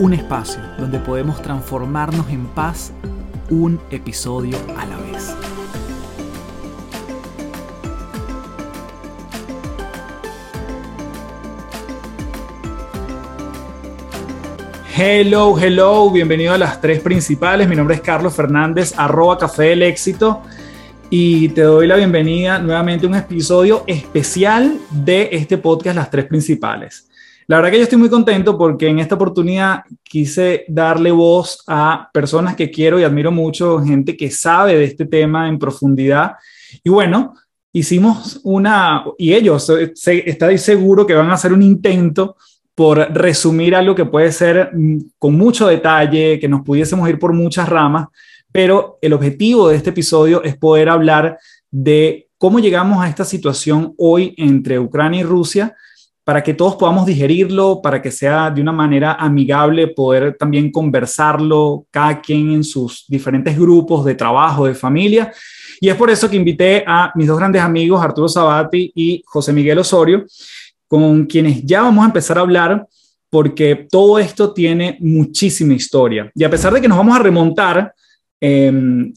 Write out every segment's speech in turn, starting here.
Un espacio donde podemos transformarnos en paz un episodio a la vez. Hello, hello, bienvenido a las tres principales. Mi nombre es Carlos Fernández, arroba café del éxito y te doy la bienvenida nuevamente a un episodio especial de este podcast Las Tres Principales. La verdad que yo estoy muy contento porque en esta oportunidad quise darle voz a personas que quiero y admiro mucho, gente que sabe de este tema en profundidad. Y bueno, hicimos una, y ellos, estoy seguro que van a hacer un intento por resumir algo que puede ser mm, con mucho detalle, que nos pudiésemos ir por muchas ramas, pero el objetivo de este episodio es poder hablar de cómo llegamos a esta situación hoy entre Ucrania y Rusia para que todos podamos digerirlo, para que sea de una manera amigable, poder también conversarlo, cada quien en sus diferentes grupos de trabajo, de familia. Y es por eso que invité a mis dos grandes amigos, Arturo Sabati y José Miguel Osorio, con quienes ya vamos a empezar a hablar, porque todo esto tiene muchísima historia. Y a pesar de que nos vamos a remontar Em,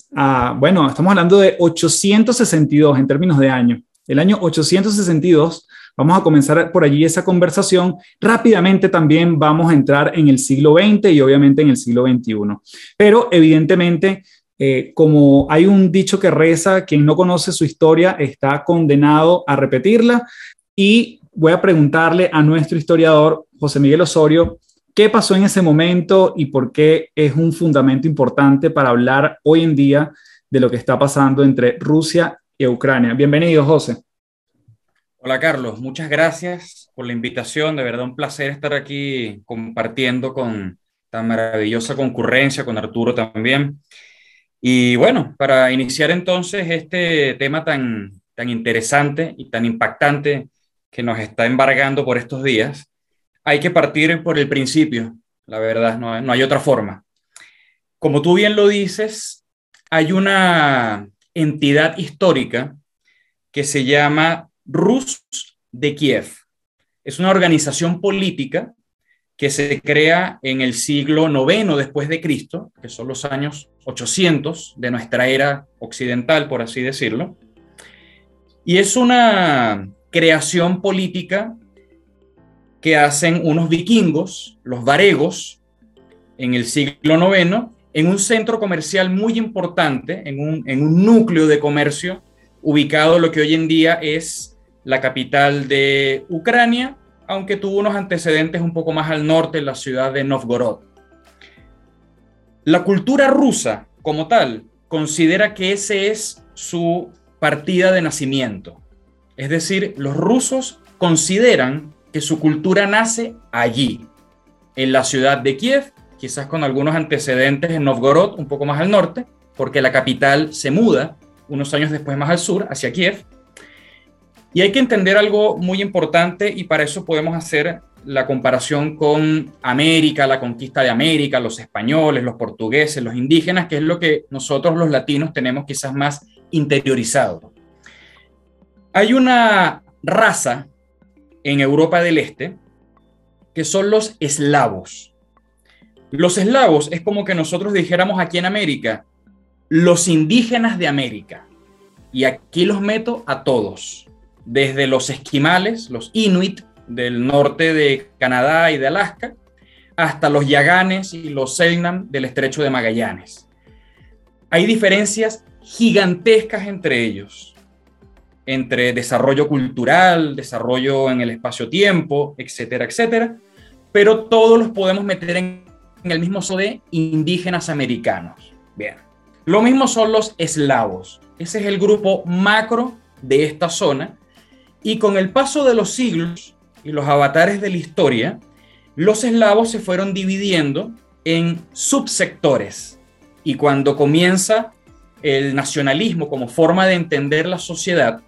bueno, estamos hablando de 862 en términos de año. El año 862, vamos a comenzar por allí esa conversación. Rápidamente también vamos a entrar en el siglo XX y obviamente en el siglo XXI. Pero evidentemente, eh, como hay un dicho que reza, quien no conoce su historia está condenado a repetirla. Y voy a preguntarle a nuestro historiador, José Miguel Osorio, ¿Qué pasó en ese momento y por qué es un fundamento importante para hablar hoy en día de lo que está pasando entre Rusia y Ucrania? Bienvenido, José. Hola, Carlos. Muchas gracias por la invitación. De verdad, un placer estar aquí compartiendo con tan maravillosa concurrencia, con Arturo también. Y bueno, para iniciar entonces este tema tan, tan interesante y tan impactante que nos está embargando por estos días, hay que partir por el principio, la verdad, no, no hay otra forma. Como tú bien lo dices, hay una entidad histórica que se llama Rus de Kiev. Es una organización política que se crea en el siglo IX después de Cristo, que son los años 800 de nuestra era occidental, por así decirlo. Y es una creación política que hacen unos vikingos, los varegos, en el siglo IX, en un centro comercial muy importante, en un, en un núcleo de comercio ubicado lo que hoy en día es la capital de Ucrania, aunque tuvo unos antecedentes un poco más al norte, en la ciudad de Novgorod. La cultura rusa, como tal, considera que ese es su partida de nacimiento. Es decir, los rusos consideran que su cultura nace allí, en la ciudad de Kiev, quizás con algunos antecedentes en Novgorod, un poco más al norte, porque la capital se muda unos años después más al sur, hacia Kiev. Y hay que entender algo muy importante y para eso podemos hacer la comparación con América, la conquista de América, los españoles, los portugueses, los indígenas, que es lo que nosotros los latinos tenemos quizás más interiorizado. Hay una raza en Europa del Este, que son los eslavos. Los eslavos es como que nosotros dijéramos aquí en América, los indígenas de América. Y aquí los meto a todos, desde los esquimales, los inuit del norte de Canadá y de Alaska, hasta los yaganes y los selknam del estrecho de Magallanes. Hay diferencias gigantescas entre ellos entre desarrollo cultural, desarrollo en el espacio-tiempo, etcétera, etcétera, pero todos los podemos meter en, el mismo so de indígenas americanos. Bien, lo mismo son los eslavos. Ese es el grupo macro de esta zona. Y con el paso de los siglos y los avatares de la historia, los eslavos se fueron dividiendo en subsectores. Y cuando comienza el nacionalismo como forma de entender la sociedad,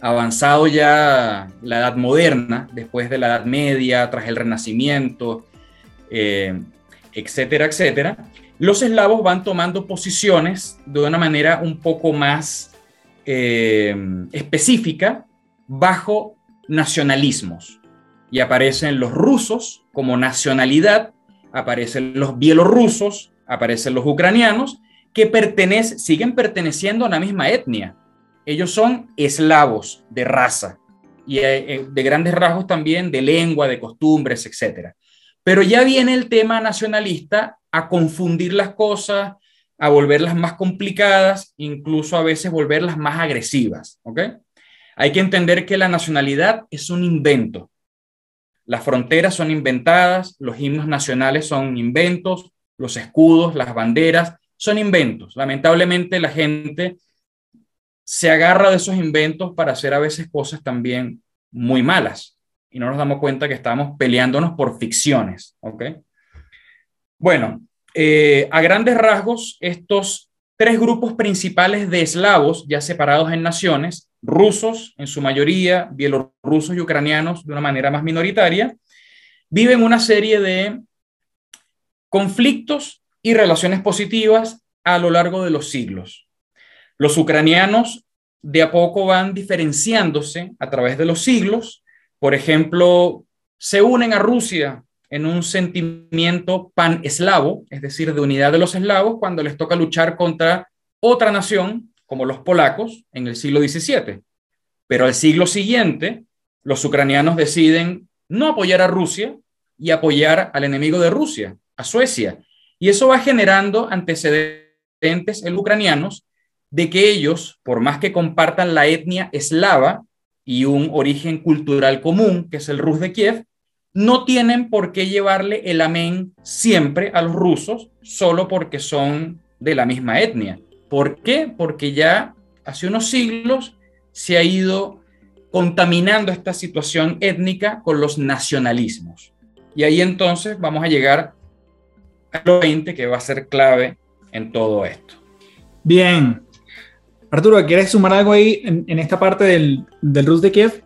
avanzado ya la edad moderna, después de la Edad Media, tras el Renacimiento, eh, etcétera, etcétera, los eslavos van tomando posiciones de una manera un poco más eh, específica bajo nacionalismos. Y aparecen los rusos como nacionalidad, aparecen los bielorrusos, aparecen los ucranianos, que pertenecen, siguen perteneciendo a la misma etnia. Ellos son eslavos de raza y eh, eh, de grandes rasgos también de lengua, de costumbres, etc. Pero ya viene el tema nacionalista a confundir las cosas, a volverlas más complicadas, incluso a veces volverlas más agresivas. ¿ok? Hay que entender que la nacionalidad es un invento. Las fronteras son inventadas, los himnos nacionales son inventos, los escudos, las banderas son inventos. Lamentablemente la gente se agarra de esos inventos para hacer a veces cosas también muy malas y no nos damos cuenta que estamos peleándonos por ficciones. ¿ok? Bueno, eh, a grandes rasgos, estos tres grupos principales de eslavos, ya separados en naciones, rusos en su mayoría, bielorrusos y ucranianos de una manera más minoritaria, viven una serie de conflictos y relaciones positivas a lo largo de los siglos. Los ucranianos de a poco van diferenciándose a través de los siglos. Por ejemplo, se unen a Rusia en un sentimiento pan-eslavo, es decir, de unidad de los eslavos, cuando les toca luchar contra otra nación, como los polacos, en el siglo XVII. Pero al siglo siguiente, los ucranianos deciden no apoyar a Rusia y apoyar al enemigo de Rusia, a Suecia. Y eso va generando antecedentes en ucranianos de que ellos, por más que compartan la etnia eslava y un origen cultural común, que es el Rus de Kiev, no tienen por qué llevarle el amén siempre a los rusos solo porque son de la misma etnia. ¿Por qué? Porque ya hace unos siglos se ha ido contaminando esta situación étnica con los nacionalismos. Y ahí entonces vamos a llegar a lo 20 que va a ser clave en todo esto. Bien. Arturo, ¿quieres sumar algo ahí en, esta parte del, del Rus de Kiev?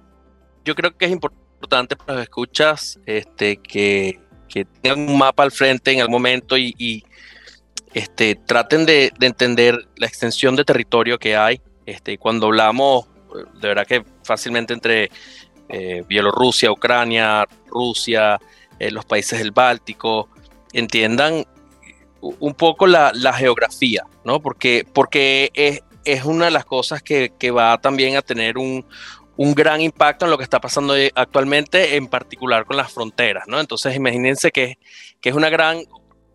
Yo creo que es importante para los escuchas este, que, que, tengan un mapa al frente en el momento y, este, traten de, entender la extensión de territorio que hay. Este, cuando hablamos, de verdad que fácilmente entre eh, Bielorrusia, Ucrania, Rusia, eh, los países del Báltico, entiendan un poco la, geografía, ¿no? Porque, porque es, es, una de las cosas que, que va también a tener un, un gran impacto en lo que está pasando actualmente, en particular con las fronteras, ¿no? Entonces, imagínense que, que es una gran,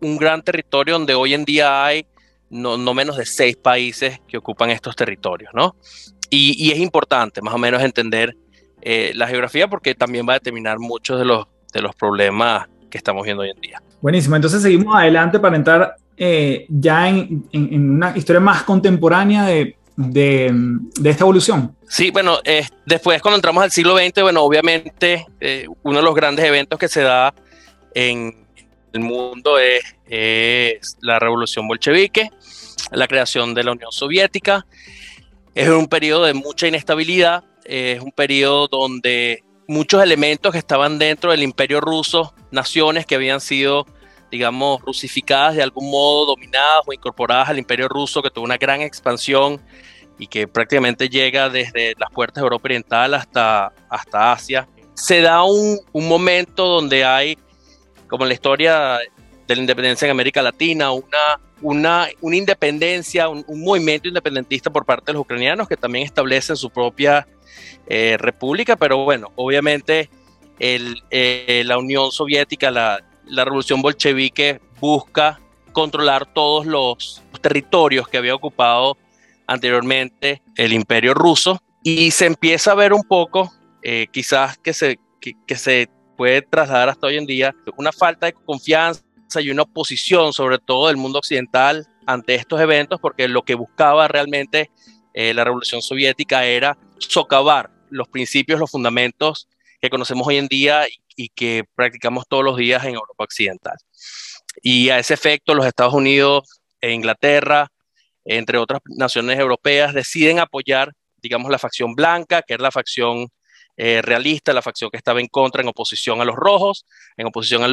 un gran territorio donde hoy en día hay no, menos de seis países que ocupan estos territorios, ¿no? Y, es importante más o menos entender eh, la geografía porque también va a determinar muchos de los, de los problemas que estamos viendo hoy en día. Buenísimo, entonces seguimos adelante para entrar eh, ya en, en, una historia más contemporánea de de, esta evolución? Sí, bueno, después cuando entramos al siglo XX, bueno, obviamente eh, uno de los grandes eventos que se da en el mundo es, la revolución bolchevique, la creación de la Unión Soviética. Es un periodo de mucha inestabilidad, es un periodo donde muchos elementos que estaban dentro del imperio ruso, naciones que habían sido digamos, rusificadas de algún modo, dominadas o incorporadas al imperio ruso, que tuvo una gran expansión y que prácticamente llega desde las puertas de Europa Oriental hasta, hasta Asia. Se da un, un momento donde hay, como en la historia de la independencia en América Latina, una, una, una independencia, un, movimiento independentista por parte de los ucranianos que también establecen su propia eh, república, pero bueno, obviamente el, eh, la Unión Soviética, la, la revolución bolchevique busca controlar todos los territorios que había ocupado anteriormente el imperio ruso y se empieza a ver un poco, eh, quizás que se, que, se puede trasladar hasta hoy en día, una falta de confianza y una oposición, sobre todo del mundo occidental, ante estos eventos, porque lo que buscaba realmente eh, la revolución soviética era socavar los principios, los fundamentos que conocemos hoy en día y que practicamos todos los días en Europa Occidental. y a ese efecto los Estados Unidos e Inglaterra, entre otras naciones europeas, deciden apoyar, digamos, la facción blanca, que es la facción eh, realista, la facción que estaba en contra, en oposición a los rojos, en oposición a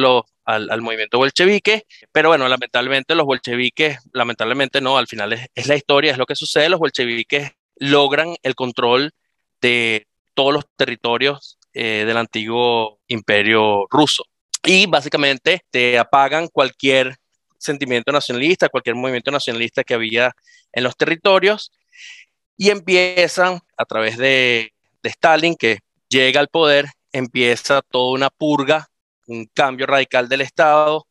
al, al, movimiento bolchevique. Pero bueno, lamentablemente los bolcheviques, lamentablemente no, al final es, la historia, es lo que sucede, los bolcheviques logran el control de todos los territorios eh, del antiguo imperio ruso. Y básicamente te apagan cualquier sentimiento nacionalista, cualquier movimiento nacionalista que había en los territorios y empiezan a través de, de Stalin, que llega al poder, empieza toda una purga, un cambio radical del Estado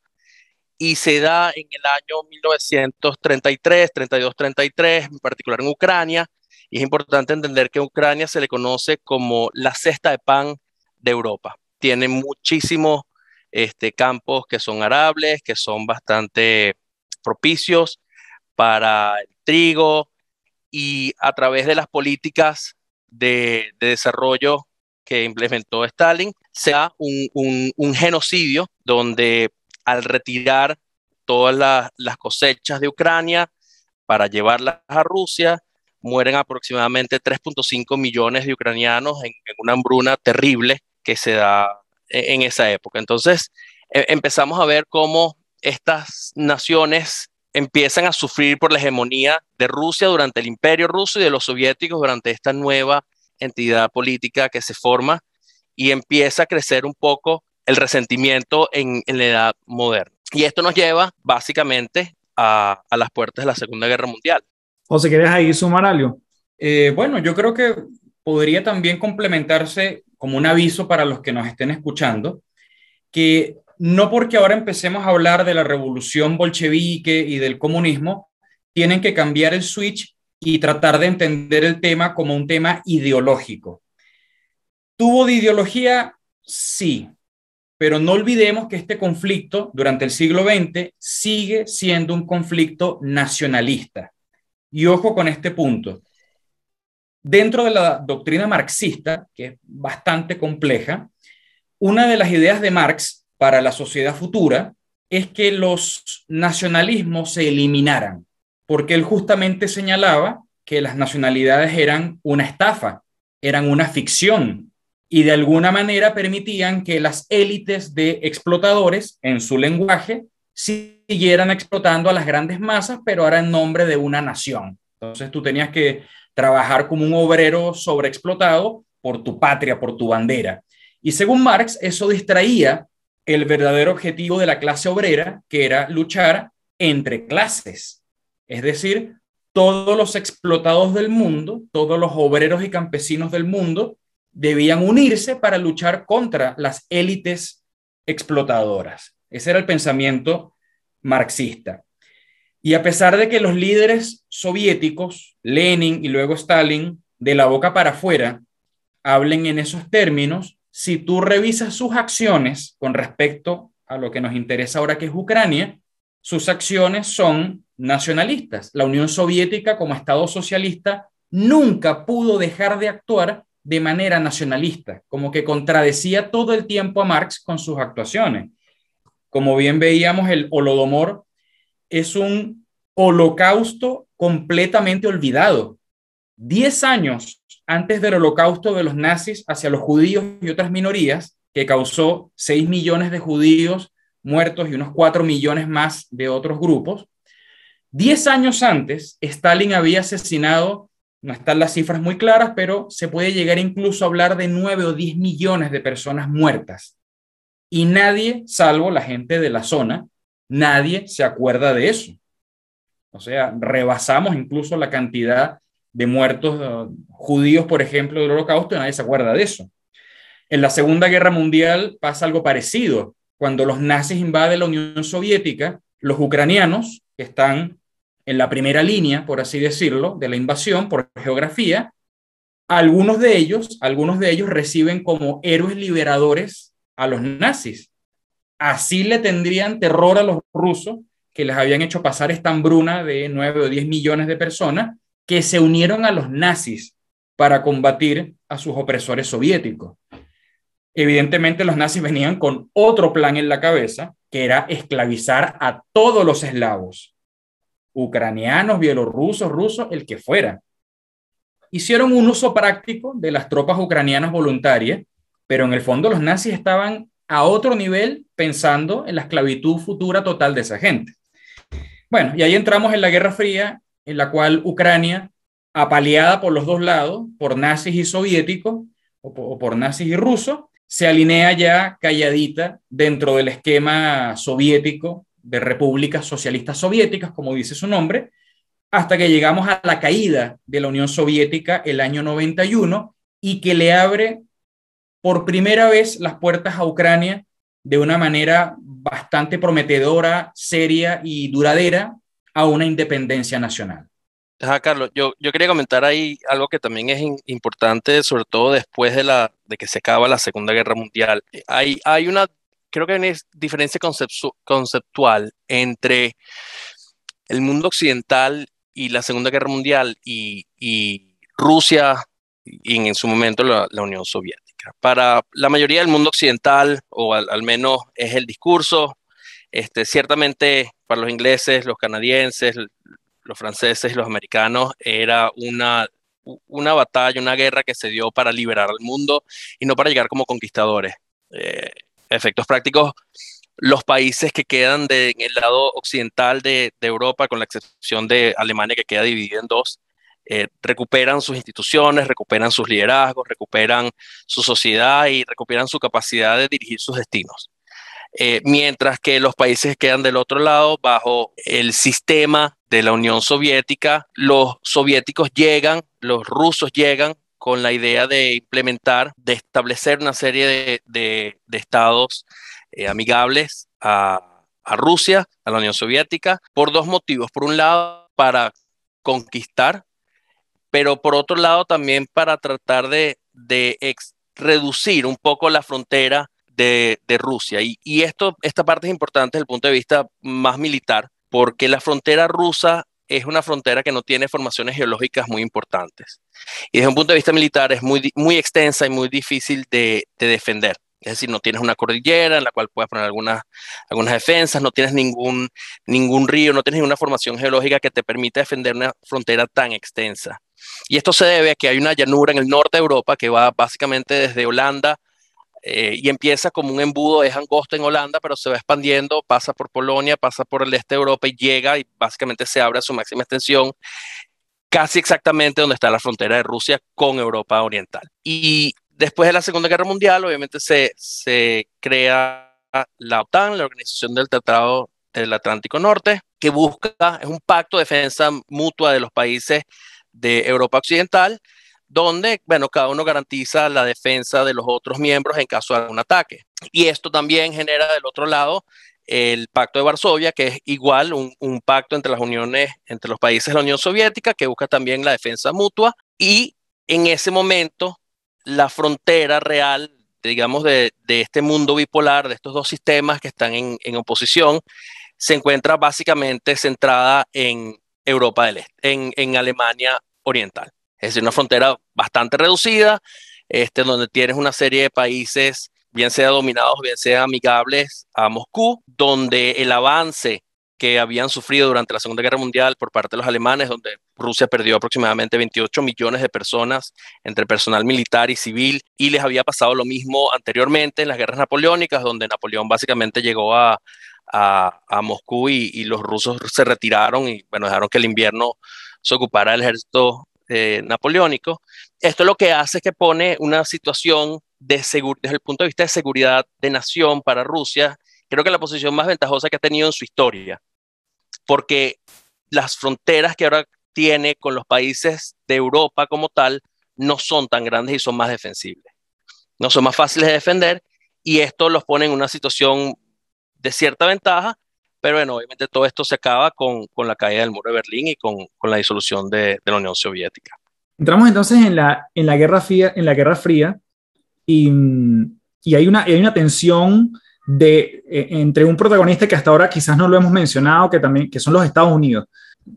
y se da en el año 1933, 32, 33, en particular en Ucrania. Y es importante entender que Ucrania se le conoce como la cesta de pan de Europa. Tiene muchísimos este, campos que son arables, que son bastante propicios para el trigo y a través de las políticas de, de desarrollo que implementó Stalin, sea un, un, genocidio donde al retirar todas las cosechas de Ucrania para llevarlas a Rusia, mueren aproximadamente 3.5 millones de ucranianos en, una hambruna terrible que se da e, en, esa época. Entonces, e, empezamos a ver cómo estas naciones empiezan a sufrir por la hegemonía de Rusia durante el imperio ruso y de los soviéticos durante esta nueva entidad política que se forma y empieza a crecer un poco el resentimiento en, la edad moderna. Y esto nos lleva básicamente a, las puertas de la Segunda Guerra Mundial. José, ¿quieres ahí sumar algo? Eh, bueno, yo creo que podría también complementarse como un aviso para los que nos estén escuchando, que no porque ahora empecemos a hablar de la revolución bolchevique y del comunismo, tienen que cambiar el switch y tratar de entender el tema como un tema ideológico. ¿Tuvo de ideología? Sí, pero no olvidemos que este conflicto durante el siglo XX sigue siendo un conflicto nacionalista. Y ojo con este punto. Dentro de la doctrina marxista, que es bastante compleja, una de las ideas de Marx para la sociedad futura es que los nacionalismos se eliminaran porque él justamente señalaba que las nacionalidades eran una estafa, eran una ficción y de alguna manera permitían que las élites de explotadores, en su lenguaje, siguieran explotando a las grandes masas, pero ahora en nombre de una nación. Entonces tú tenías que trabajar como un obrero sobreexplotado por tu patria, por tu bandera. Y según Marx, eso distraía el verdadero objetivo de la clase obrera, que era luchar entre clases. Es decir, todos los explotados del mundo, todos los obreros y campesinos del mundo debían unirse para luchar contra las élites explotadoras. Ese era el pensamiento marxista. Y a pesar de que los líderes soviéticos, Lenin y luego Stalin, de la boca para afuera, hablen en esos términos, si tú revisas sus acciones con respecto a lo que nos interesa ahora que es Ucrania, sus acciones son nacionalistas. La Unión Soviética como Estado socialista nunca pudo dejar de actuar de manera nacionalista, como que contradecía todo el tiempo a Marx con sus actuaciones. Como bien veíamos, el Holodomor es un holocausto completamente olvidado. Diez años antes del holocausto de los nazis hacia los judíos y otras minorías, que causó seis millones de judíos muertos y unos cuatro millones más de otros grupos, Diez años antes, Stalin había asesinado, no están las cifras muy claras, pero se puede llegar incluso a hablar de nueve o diez millones de personas muertas. Y nadie, salvo la gente de la zona, nadie se acuerda de eso. O sea, rebasamos incluso la cantidad de muertos uh, judíos, por ejemplo, del holocausto, y nadie se acuerda de eso. En la Segunda Guerra Mundial pasa algo parecido. Cuando los nazis invaden la Unión Soviética, los ucranianos que están en la primera línea, por así decirlo, de la invasión por geografía, algunos de ellos, algunos de ellos reciben como héroes liberadores a los nazis. Así le tendrían terror a los rusos que les habían hecho pasar esta hambruna de 9 o 10 millones de personas que se unieron a los nazis para combatir a sus opresores soviéticos. Evidentemente los nazis venían con otro plan en la cabeza, que era esclavizar a todos los eslavos, ucranianos, bielorrusos, rusos, el que fuera. Hicieron un uso práctico de las tropas ucranianas voluntarias, pero en el fondo los nazis estaban a otro nivel pensando en la esclavitud futura total de esa gente. Bueno, y ahí entramos en la Guerra Fría, en la cual Ucrania, apaleada por los dos lados, por nazis y soviéticos, o por, nazis y rusos, se alinea ya calladita dentro del esquema soviético de repúblicas socialistas soviéticas, como dice su nombre, hasta que llegamos a la caída de la Unión Soviética el año 91 y que le abre por primera vez las puertas a Ucrania de una manera bastante prometedora, seria y duradera a una independencia nacional. Ajá, Carlos, yo, yo quería comentar ahí algo que también es importante, sobre todo después de, la, de que se acaba la Segunda Guerra Mundial. Hay, hay una, creo que hay una diferencia conceptual entre el mundo occidental y la Segunda Guerra Mundial y, y Rusia y en, su momento la, Unión Soviética. Para la mayoría del mundo occidental, o al, al menos es el discurso, este, ciertamente para los ingleses, los canadienses, los franceses y los americanos, era una, una batalla, una guerra que se dio para liberar al mundo y no para llegar como conquistadores. Eh, efectos prácticos, los países que quedan de, en el lado occidental de, Europa, con la excepción de Alemania que queda dividida en dos, eh, recuperan sus instituciones, recuperan sus liderazgos, recuperan su sociedad y recuperan su capacidad de dirigir sus destinos. Eh, mientras que los países quedan del otro lado bajo el sistema de la Unión Soviética. Los soviéticos llegan, los rusos llegan con la idea de implementar, de establecer una serie de, estados eh, amigables a, Rusia, a la Unión Soviética, por dos motivos. Por un lado, para conquistar, pero por otro lado también para tratar de, reducir un poco la frontera de, Rusia. Y, y, esto, esta parte es importante desde el punto de vista más militar, porque la frontera rusa es una frontera que no tiene formaciones geológicas muy importantes. Y desde un punto de vista militar es muy, muy extensa y muy difícil de, defender. Es decir, no tienes una cordillera en la cual puedas poner algunas, algunas defensas, no tienes ningún, ningún río, no tienes ninguna formación geológica que te permita defender una frontera tan extensa. Y esto se debe a que hay una llanura en el norte de Europa que va básicamente desde Holanda eh, y empieza como un embudo, es angosto en Holanda, pero se va expandiendo, pasa por Polonia, pasa por el este de Europa y llega y básicamente se abre a su máxima extensión, casi exactamente donde está la frontera de Rusia con Europa Oriental. Y después de la Segunda Guerra Mundial, obviamente se, se crea la OTAN, la Organización del Tratado del Atlántico Norte, que busca, es un pacto de defensa mutua de los países de Europa Occidental, donde, bueno, cada uno garantiza la defensa de los otros miembros en caso de algún ataque. Y esto también genera del otro lado el Pacto de Varsovia, que es igual un, pacto entre las uniones, entre los países de la Unión Soviética, que busca también la defensa mutua. Y en ese momento, la frontera real, digamos, de, este mundo bipolar, de estos dos sistemas que están en, oposición, se encuentra básicamente centrada en Europa del Este, en Alemania Oriental. Es decir, una frontera bastante reducida, este, donde tienes una serie de países, bien sea dominados, bien sea amigables a Moscú, donde el avance que habían sufrido durante la Segunda Guerra Mundial por parte de los alemanes, donde Rusia perdió aproximadamente 28 millones de personas entre personal militar y civil, y les había pasado lo mismo anteriormente en las guerras napoleónicas, donde Napoleón básicamente llegó a, a, Moscú y, y, los rusos se retiraron y bueno, dejaron que el invierno se ocupara el ejército eh, napoleónico. Esto lo que hace es que pone una situación de desde el punto de vista de seguridad de nación para Rusia, creo que la posición más ventajosa que ha tenido en su historia, porque las fronteras que ahora tiene con los países de Europa como tal no son tan grandes y son más defensibles. No son más fáciles de defender y esto los pone en una situación de cierta ventaja, pero bueno, obviamente todo esto se acaba con, con la caída del muro de Berlín y con, con la disolución de, de, la Unión Soviética. Entramos entonces en la, en la, Guerra, Fría, en la Guerra Fría y, y hay, una, hay una tensión de, eh, entre un protagonista que hasta ahora quizás no lo hemos mencionado, que, también, que son los Estados Unidos.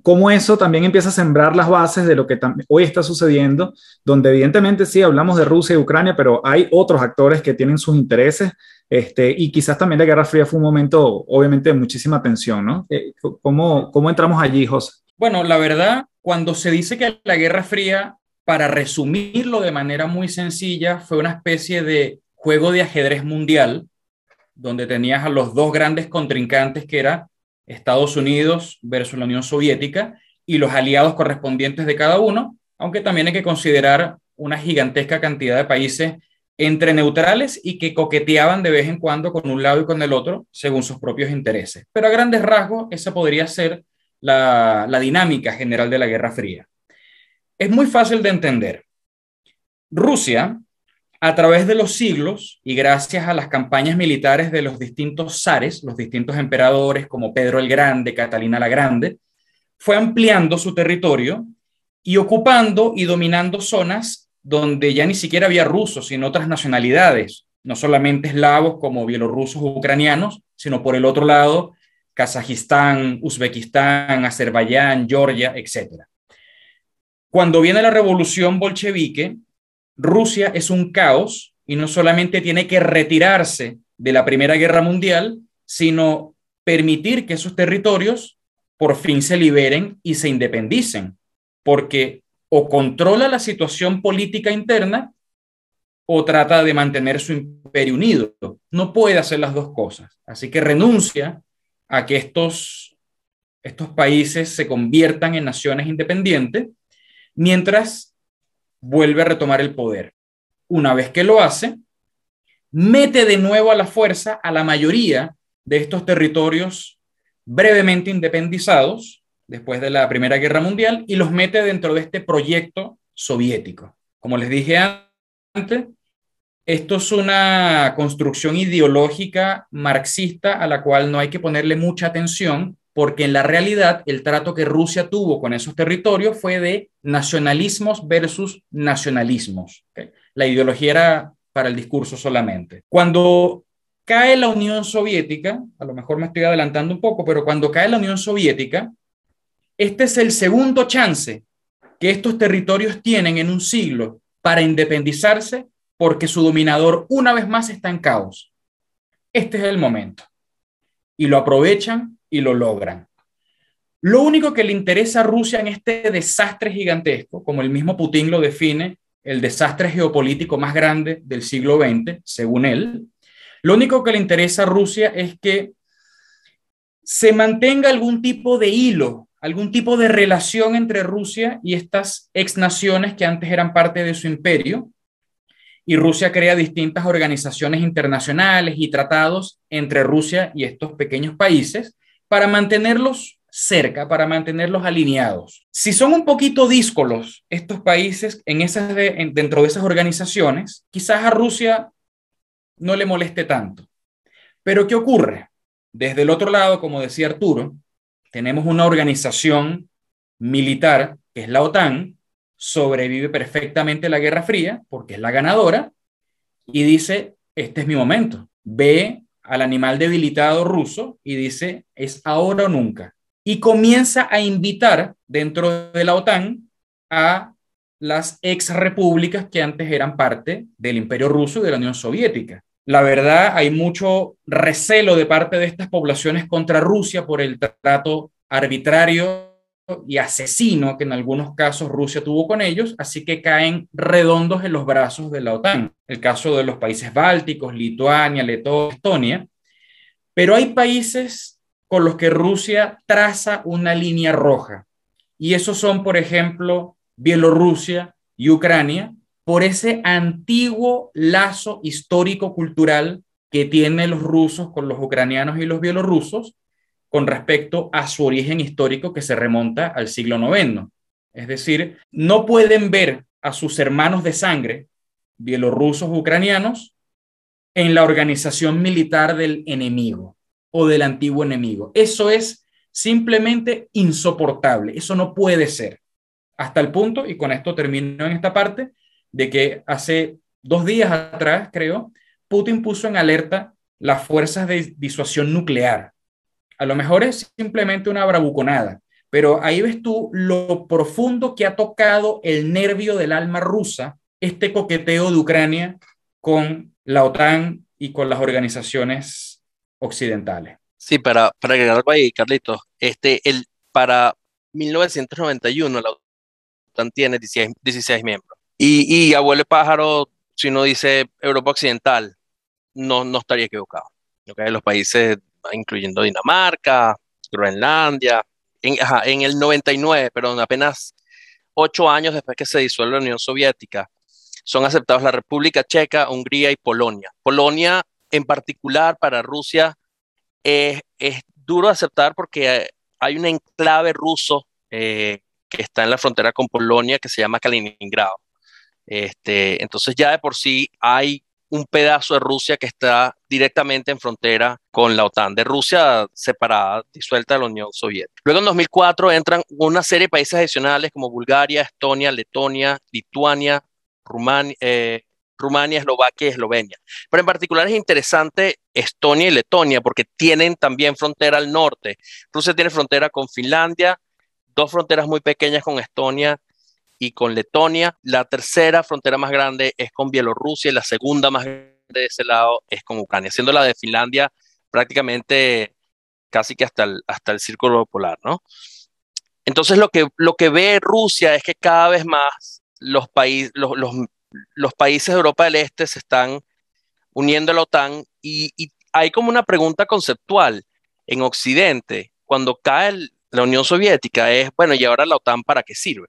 cómo eso también empieza a sembrar las bases de lo que hoy está sucediendo, donde evidentemente sí hablamos de Rusia y Ucrania, pero hay otros actores que tienen sus intereses este, y quizás también la Guerra Fría fue un momento, obviamente, de muchísima tensión, ¿no? Eh, ¿Cómo, cómo entramos allí, José? Bueno, la verdad, cuando se dice que la Guerra Fría, para resumirlo de manera muy sencilla, fue una especie de juego de ajedrez mundial, donde tenías a los dos grandes contrincantes que era Estados Unidos versus la Unión Soviética y los aliados correspondientes de cada uno, aunque también hay que considerar una gigantesca cantidad de países entre neutrales y que coqueteaban de vez en cuando con un lado y con el otro según sus propios intereses. Pero a grandes rasgos, esa podría ser la, dinámica general de la Guerra Fría. Es muy fácil de entender. Rusia a través de los siglos y gracias a las campañas militares de los distintos zares, los distintos emperadores como Pedro el Grande, Catalina la Grande, fue ampliando su territorio y ocupando y dominando zonas donde ya ni siquiera había rusos, sino otras nacionalidades, no solamente eslavos como bielorrusos ucranianos, sino por el otro lado, Kazajistán, Uzbekistán, Azerbaiyán, Georgia, etc. Cuando viene la revolución bolchevique, Rusia es un caos y no solamente tiene que retirarse de la Primera Guerra Mundial, sino permitir que esos territorios por fin se liberen y se independicen, porque o controla la situación política interna o trata de mantener su imperio unido. No puede hacer las dos cosas. Así que renuncia a que estos, estos países se conviertan en naciones independientes, mientras vuelve a retomar el poder. Una vez que lo hace, mete de nuevo a la fuerza a la mayoría de estos territorios brevemente independizados después de la Primera Guerra Mundial y los mete dentro de este proyecto soviético. Como les dije antes, esto es una construcción ideológica marxista a la cual no hay que ponerle mucha atención porque en la realidad el trato que Rusia tuvo con esos territorios fue de nacionalismos versus nacionalismos. La ideología era para el discurso solamente. Cuando cae la Unión Soviética, a lo mejor me estoy adelantando un poco, pero cuando cae la Unión Soviética, este es el segundo chance que estos territorios tienen en un siglo para independizarse porque su dominador una vez más está en caos. Este es el momento. Y lo aprovechan y lo logran. Lo único que le interesa a Rusia en este desastre gigantesco, como el mismo Putin lo define, el desastre geopolítico más grande del siglo XX, según él, lo único que le interesa a Rusia es que se mantenga algún tipo de hilo, algún tipo de relación entre Rusia y estas ex naciones que antes eran parte de su imperio. Y Rusia crea distintas organizaciones internacionales y tratados entre Rusia y estos pequeños países para mantenerlos cerca, para mantenerlos alineados. Si son un poquito díscolos estos países en esas dentro de esas organizaciones, quizás a Rusia no le moleste tanto. Pero ¿qué ocurre? Desde el otro lado, como decía Arturo, tenemos una organización militar, que es la OTAN, sobrevive perfectamente la Guerra Fría, porque es la ganadora, y dice, este es mi momento. Ve al animal debilitado ruso y dice, es ahora o nunca. Y comienza a invitar dentro de la OTAN a las ex repúblicas que antes eran parte del imperio ruso y de la Unión Soviética. La verdad, hay mucho recelo de parte de estas poblaciones contra Rusia por el trato arbitrario y asesino que en algunos casos Rusia tuvo con ellos, así que caen redondos en los brazos de la OTAN. El caso de los países bálticos, Lituania, Letonia, Estonia. Pero hay países con los que Rusia traza una línea roja. Y esos son, por ejemplo, Bielorrusia y Ucrania, por ese antiguo lazo histórico-cultural que tienen los rusos con los ucranianos y los bielorrusos, con respecto a su origen histórico que se remonta al siglo IX. Es decir, no pueden ver a sus hermanos de sangre, bielorrusos, ucranianos, en la organización militar del enemigo o del antiguo enemigo. Eso es simplemente insoportable. Eso no puede ser. Hasta el punto, y con esto termino en esta parte, de que hace dos días atrás, creo, Putin puso en alerta las fuerzas de disuasión nuclear a lo mejor es simplemente una bravuconada, Pero ahí ves tú lo profundo que ha tocado el nervio del alma rusa este coqueteo de Ucrania con la OTAN y con las organizaciones occidentales. Sí, para, agregar algo ahí, Carlitos, este, el, para 1991 la OTAN tiene 16, miembros. Y, y abuelo pájaro, si uno dice Europa Occidental, no, no estaría equivocado. ¿okay? Los países, incluyendo Dinamarca, Groenlandia, en, en el 99, perdón, apenas ocho años después que se disuelve la Unión Soviética, son aceptados la República Checa, Hungría y Polonia. Polonia en particular para Rusia es, es duro aceptar porque hay un enclave ruso eh, que está en la frontera con Polonia que se llama Kaliningrado. Este, entonces ya de por sí hay un pedazo de Rusia que está directamente en frontera con la OTAN, de Rusia separada, disuelta de la Unión Soviética. Luego en 2004 entran una serie de países adicionales como Bulgaria, Estonia, Letonia, Lituania, Rumania, eh, Rumania, Eslovaquia y Eslovenia. Pero en particular es interesante Estonia y Letonia porque tienen también frontera al norte. Rusia tiene frontera con Finlandia, dos fronteras muy pequeñas con Estonia y con Letonia. La tercera frontera más grande es con Bielorrusia y la segunda más grande de ese lado es con Ucrania, siendo la de Finlandia prácticamente casi que hasta el, hasta el círculo polar, ¿no? Entonces lo que, lo que ve Rusia es que cada vez más los, países los, los, países de Europa del Este se están uniendo a la OTAN y, hay como una pregunta conceptual en Occidente, cuando cae la Unión Soviética, es, bueno, ¿y ahora la OTAN para qué sirve?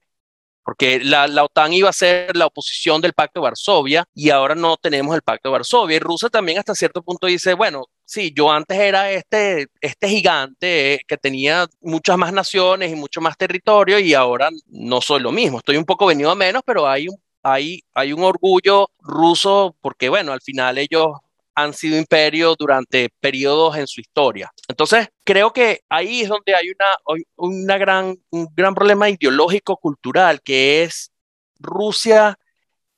Porque la, la, OTAN iba a ser la oposición del Pacto de Varsovia y ahora no tenemos el Pacto de Varsovia. Y Rusia también hasta cierto punto dice, bueno, sí, yo antes era este, este gigante que tenía muchas más naciones y mucho más territorio y ahora no soy lo mismo. Estoy un poco venido a menos, pero hay un, hay, hay un orgullo ruso porque, bueno, al final ellos han sido imperio durante periodos en su historia. Entonces, creo que ahí es donde hay una, una gran, un gran problema ideológico cultural, que es Rusia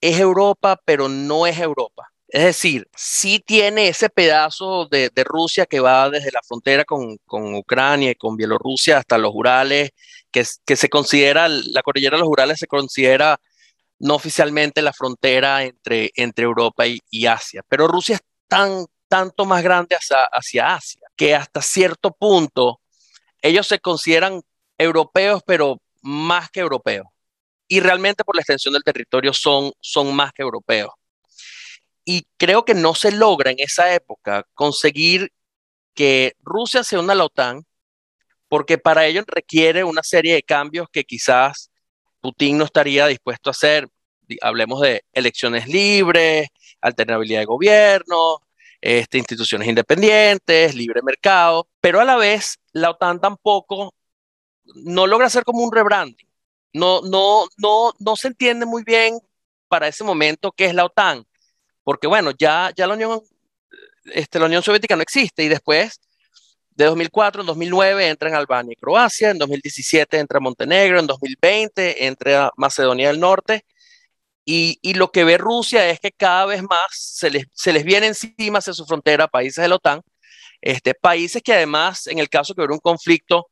es Europa, pero no es Europa. Es decir, sí tiene ese pedazo de, Rusia que va desde la frontera con, Ucrania y con Bielorrusia hasta los Urales, que, que se considera, la cordillera de los Urales se considera no oficialmente la frontera entre, entre Europa y, y Asia. Pero Rusia tan, tanto más grande hacia, hacia Asia, que hasta cierto punto ellos se consideran europeos, pero más que europeos. Y realmente por la extensión del territorio son, son más que europeos. Y creo que no se logra en esa época conseguir que Rusia se una la OTAN, porque para ello requiere una serie de cambios que quizás Putin no estaría dispuesto a hacer. Hablemos de elecciones libres, alternabilidad de gobierno, este, instituciones independientes, libre mercado, pero a la vez la OTAN tampoco no logra hacer como un rebranding. No, no, no, no se entiende muy bien para ese momento qué es la OTAN, porque bueno, ya, ya la, Unión, este, la Unión Soviética no existe y después de 2004 en 2009 entran Albania y Croacia, en 2017 entra Montenegro, en 2020 entra Macedonia del Norte y, lo que ve Rusia es que cada vez más se les, se les viene encima hacia su frontera países de la OTAN, este, países que además, en el caso que hubiera un conflicto,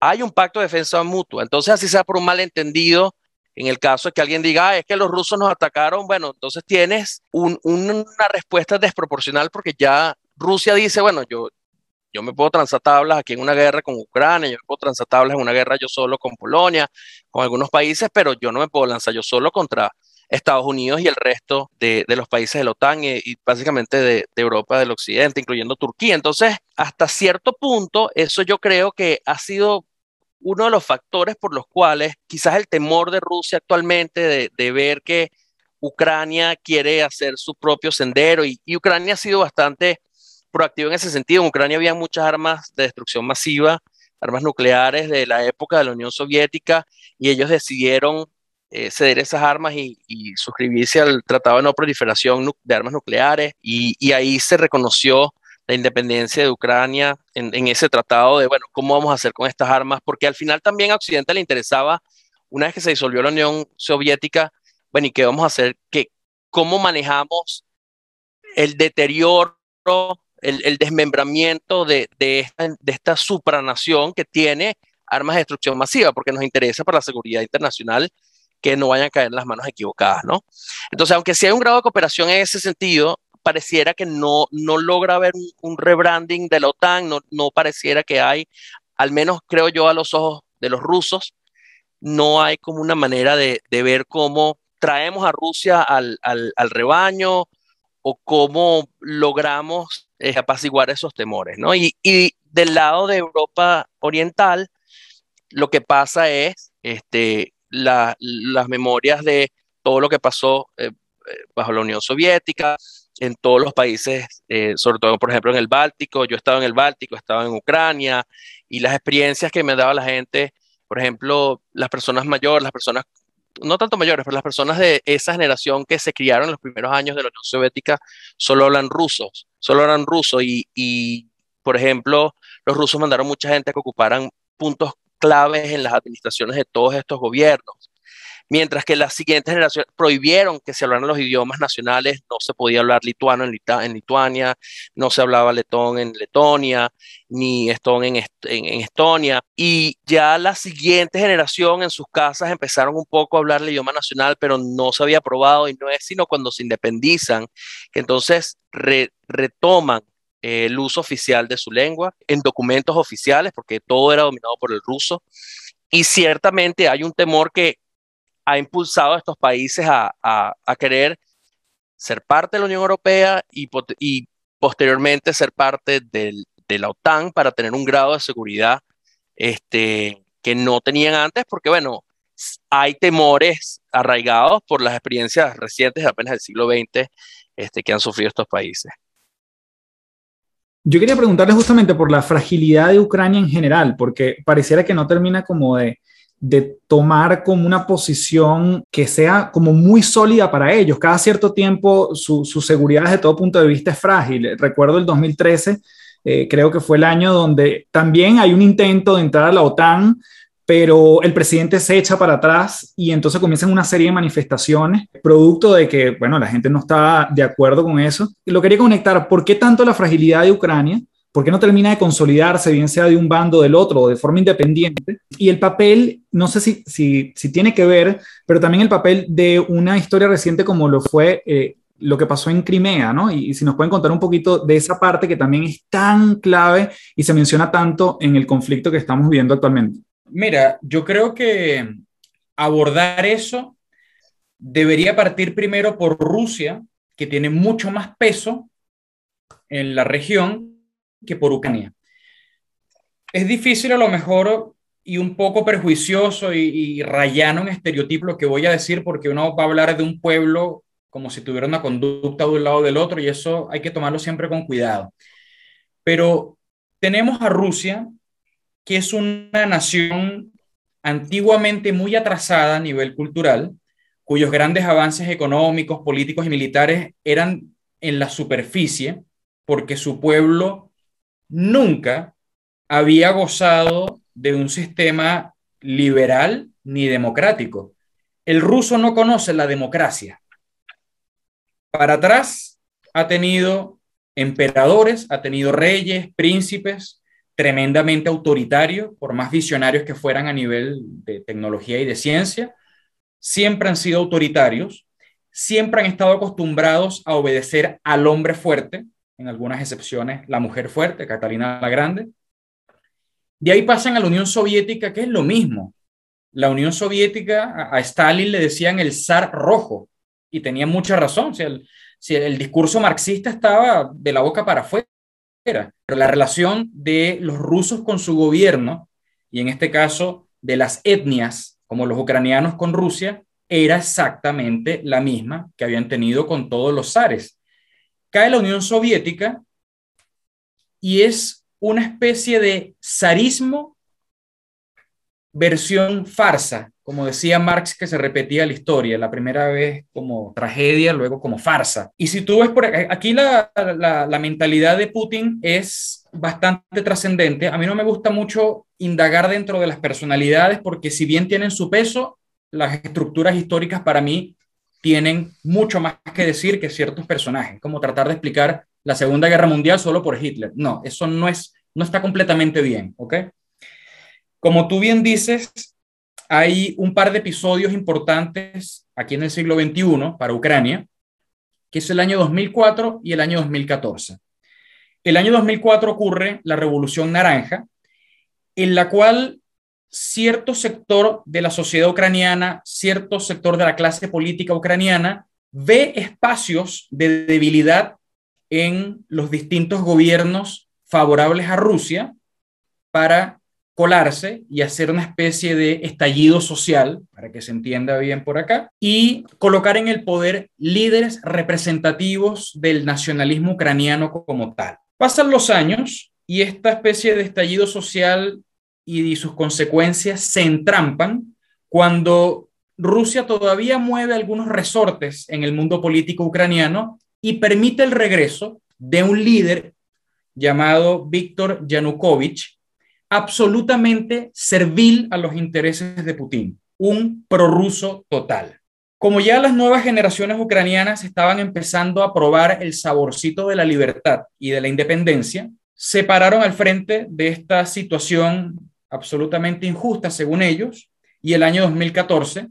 hay un pacto de defensa mutua. Entonces, así sea por un malentendido, en el caso de que alguien diga, ah, es que los rusos nos atacaron, bueno, entonces tienes una respuesta desproporcional porque ya Rusia dice, bueno, yo, yo me puedo transar tablas aquí en una guerra con Ucrania, yo me puedo transar tablas en una guerra yo solo con Polonia, con algunos países, pero yo no me puedo lanzar yo solo contra Estados Unidos y el resto de, los países de la OTAN y, básicamente de, Europa del Occidente, incluyendo Turquía. Entonces, hasta cierto punto, eso yo creo que ha sido uno de los factores por los cuales quizás el temor de Rusia actualmente de, ver que Ucrania quiere hacer su propio sendero y, y Ucrania ha sido bastante proactivo en ese sentido. En Ucrania había muchas armas de destrucción masiva, armas nucleares de la época de la Unión Soviética y ellos decidieron eh, ceder esas armas y, suscribirse al Tratado de No Proliferación de Armas Nucleares y, ahí se reconoció la independencia de Ucrania en, ese tratado de, bueno, ¿cómo vamos a hacer con estas armas? Porque al final también a Occidente le interesaba, una vez que se disolvió la Unión Soviética, bueno, ¿y qué vamos a hacer? ¿Qué, ¿Cómo manejamos el deterioro, el, desmembramiento de, de, esta, de esta supranación que tiene armas de destrucción masiva, porque nos interesa para la seguridad internacional que no vayan a caer en las manos equivocadas, ¿no? Entonces, aunque sí hay un grado de cooperación en ese sentido, pareciera que no, no logra haber un, rebranding de la OTAN, no, no pareciera que hay, al menos creo yo a los ojos de los rusos, no hay como una manera de, de ver cómo traemos a Rusia al, al, al rebaño o cómo logramos eh, apaciguar esos temores, ¿no? Y, y, del lado de Europa Oriental, lo que pasa es este, las memorias de todo lo que pasó eh, eh, bajo la Unión Soviética, en todos los países, eh, sobre todo, por ejemplo, en el Báltico. Yo he estado en el Báltico, he estado en Ucrania, y las experiencias que me daba la gente, por ejemplo, las personas mayores, las personas, no tanto mayores, pero las personas de esa generación que se criaron en los primeros años de la Unión Soviética, solo hablan rusos, solo hablan ruso, y, y por ejemplo, los rusos mandaron mucha gente a que ocuparan puntos claves en las administraciones de todos estos gobiernos. Mientras que las siguientes generaciones prohibieron que se hablaran los idiomas nacionales, no se podía hablar lituano en, Lituania, no se hablaba letón en Letonia, ni estón en, en, Estonia. Y ya la siguiente generación en sus casas empezaron un poco a hablar el idioma nacional, pero no se había aprobado y no es sino cuando se independizan que entonces retoman el uso oficial de su lengua en documentos oficiales, porque todo era dominado por el ruso. Y ciertamente hay un temor que ha impulsado a estos países a, a, querer ser parte de la Unión Europea y, y posteriormente ser parte del, de la OTAN para tener un grado de seguridad este, que no tenían antes, porque bueno, hay temores arraigados por las experiencias recientes apenas del siglo XX este, que han sufrido estos países. Yo quería preguntarle justamente por la fragilidad de Ucrania en general, porque pareciera que no termina como de, de tomar como una posición que sea como muy sólida para ellos. Cada cierto tiempo su, su seguridad desde todo punto de vista es frágil. Recuerdo el 2013, eh, creo que fue el año donde también hay un intento de entrar a la OTAN, pero el presidente se echa para atrás y entonces comienzan una serie de manifestaciones, producto de que, bueno, la gente no estaba de acuerdo con eso. Lo quería conectar, ¿por qué tanto la fragilidad de Ucrania? ¿Por qué no termina de consolidarse, bien sea de un bando o del otro, o de forma independiente? Y el papel, no sé si, si, si tiene que ver, pero también el papel de una historia reciente como lo fue eh, lo que pasó en Crimea, ¿no? Y, y, si nos pueden contar un poquito de esa parte que también es tan clave y se menciona tanto en el conflicto que estamos viviendo actualmente. Mira, yo creo que abordar eso debería partir primero por Rusia, que tiene mucho más peso en la región que por Ucrania. Es difícil a lo mejor y un poco perjuicioso y, y rayano en estereotipo lo que voy a decir porque uno va a hablar de un pueblo como si tuviera una conducta de un lado del otro y eso hay que tomarlo siempre con cuidado. Pero tenemos a Rusia, que es una nación antiguamente muy atrasada a nivel cultural, cuyos grandes avances económicos, políticos y militares eran en la superficie, porque su pueblo nunca había gozado de un sistema liberal ni democrático. El ruso no conoce la democracia. Para atrás ha tenido emperadores, ha tenido reyes, príncipes, tremendamente autoritarios, por más visionarios que fueran a nivel de tecnología y de ciencia, siempre han sido autoritarios, siempre han estado acostumbrados a obedecer al hombre fuerte, en algunas excepciones la mujer fuerte, Catalina la Grande. De ahí pasan a la Unión Soviética, que es lo mismo. La Unión Soviética, a, Stalin le decían el zar rojo, y tenía mucha razón. Si el, el discurso marxista estaba de la boca para afuera, pero la relación de los rusos con su gobierno, y en este caso de las etnias, como los ucranianos con Rusia, era exactamente la misma que habían tenido con todos los zares. Cae la Unión Soviética y es una especie de zarismo versión farsa, como decía Marx que se repetía la historia, la primera vez como tragedia, luego como farsa. Y si tú ves por aquí la, la, la mentalidad de Putin es bastante trascendente. A mí no me gusta mucho indagar dentro de las personalidades porque si bien tienen su peso, las estructuras históricas para mí tienen mucho más que decir que ciertos personajes, como tratar de explicar la Segunda Guerra Mundial solo por Hitler. No, eso no, es, no está completamente bien, ¿ok? Como tú bien dices, hay un par de episodios importantes aquí en el siglo XXI para Ucrania, que es el año 2004 y el año 2014. El año 2004 ocurre la Revolución Naranja, en la cual cierto sector de la sociedad ucraniana, cierto sector de la clase política ucraniana, ve espacios de debilidad en los distintos gobiernos favorables a Rusia para colarse y hacer una especie de estallido social, para que se entienda bien por acá, y colocar en el poder líderes representativos del nacionalismo ucraniano como tal. Pasan los años y esta especie de estallido social y sus consecuencias se entrampan cuando Rusia todavía mueve algunos resortes en el mundo político ucraniano y permite el regreso de un líder llamado Víctor Yanukovych, absolutamente servil a los intereses de Putin, un prorruso total. Como ya las nuevas generaciones ucranianas estaban empezando a probar el saborcito de la libertad y de la independencia, se pararon al frente de esta situación absolutamente injusta, según ellos, y el año 2014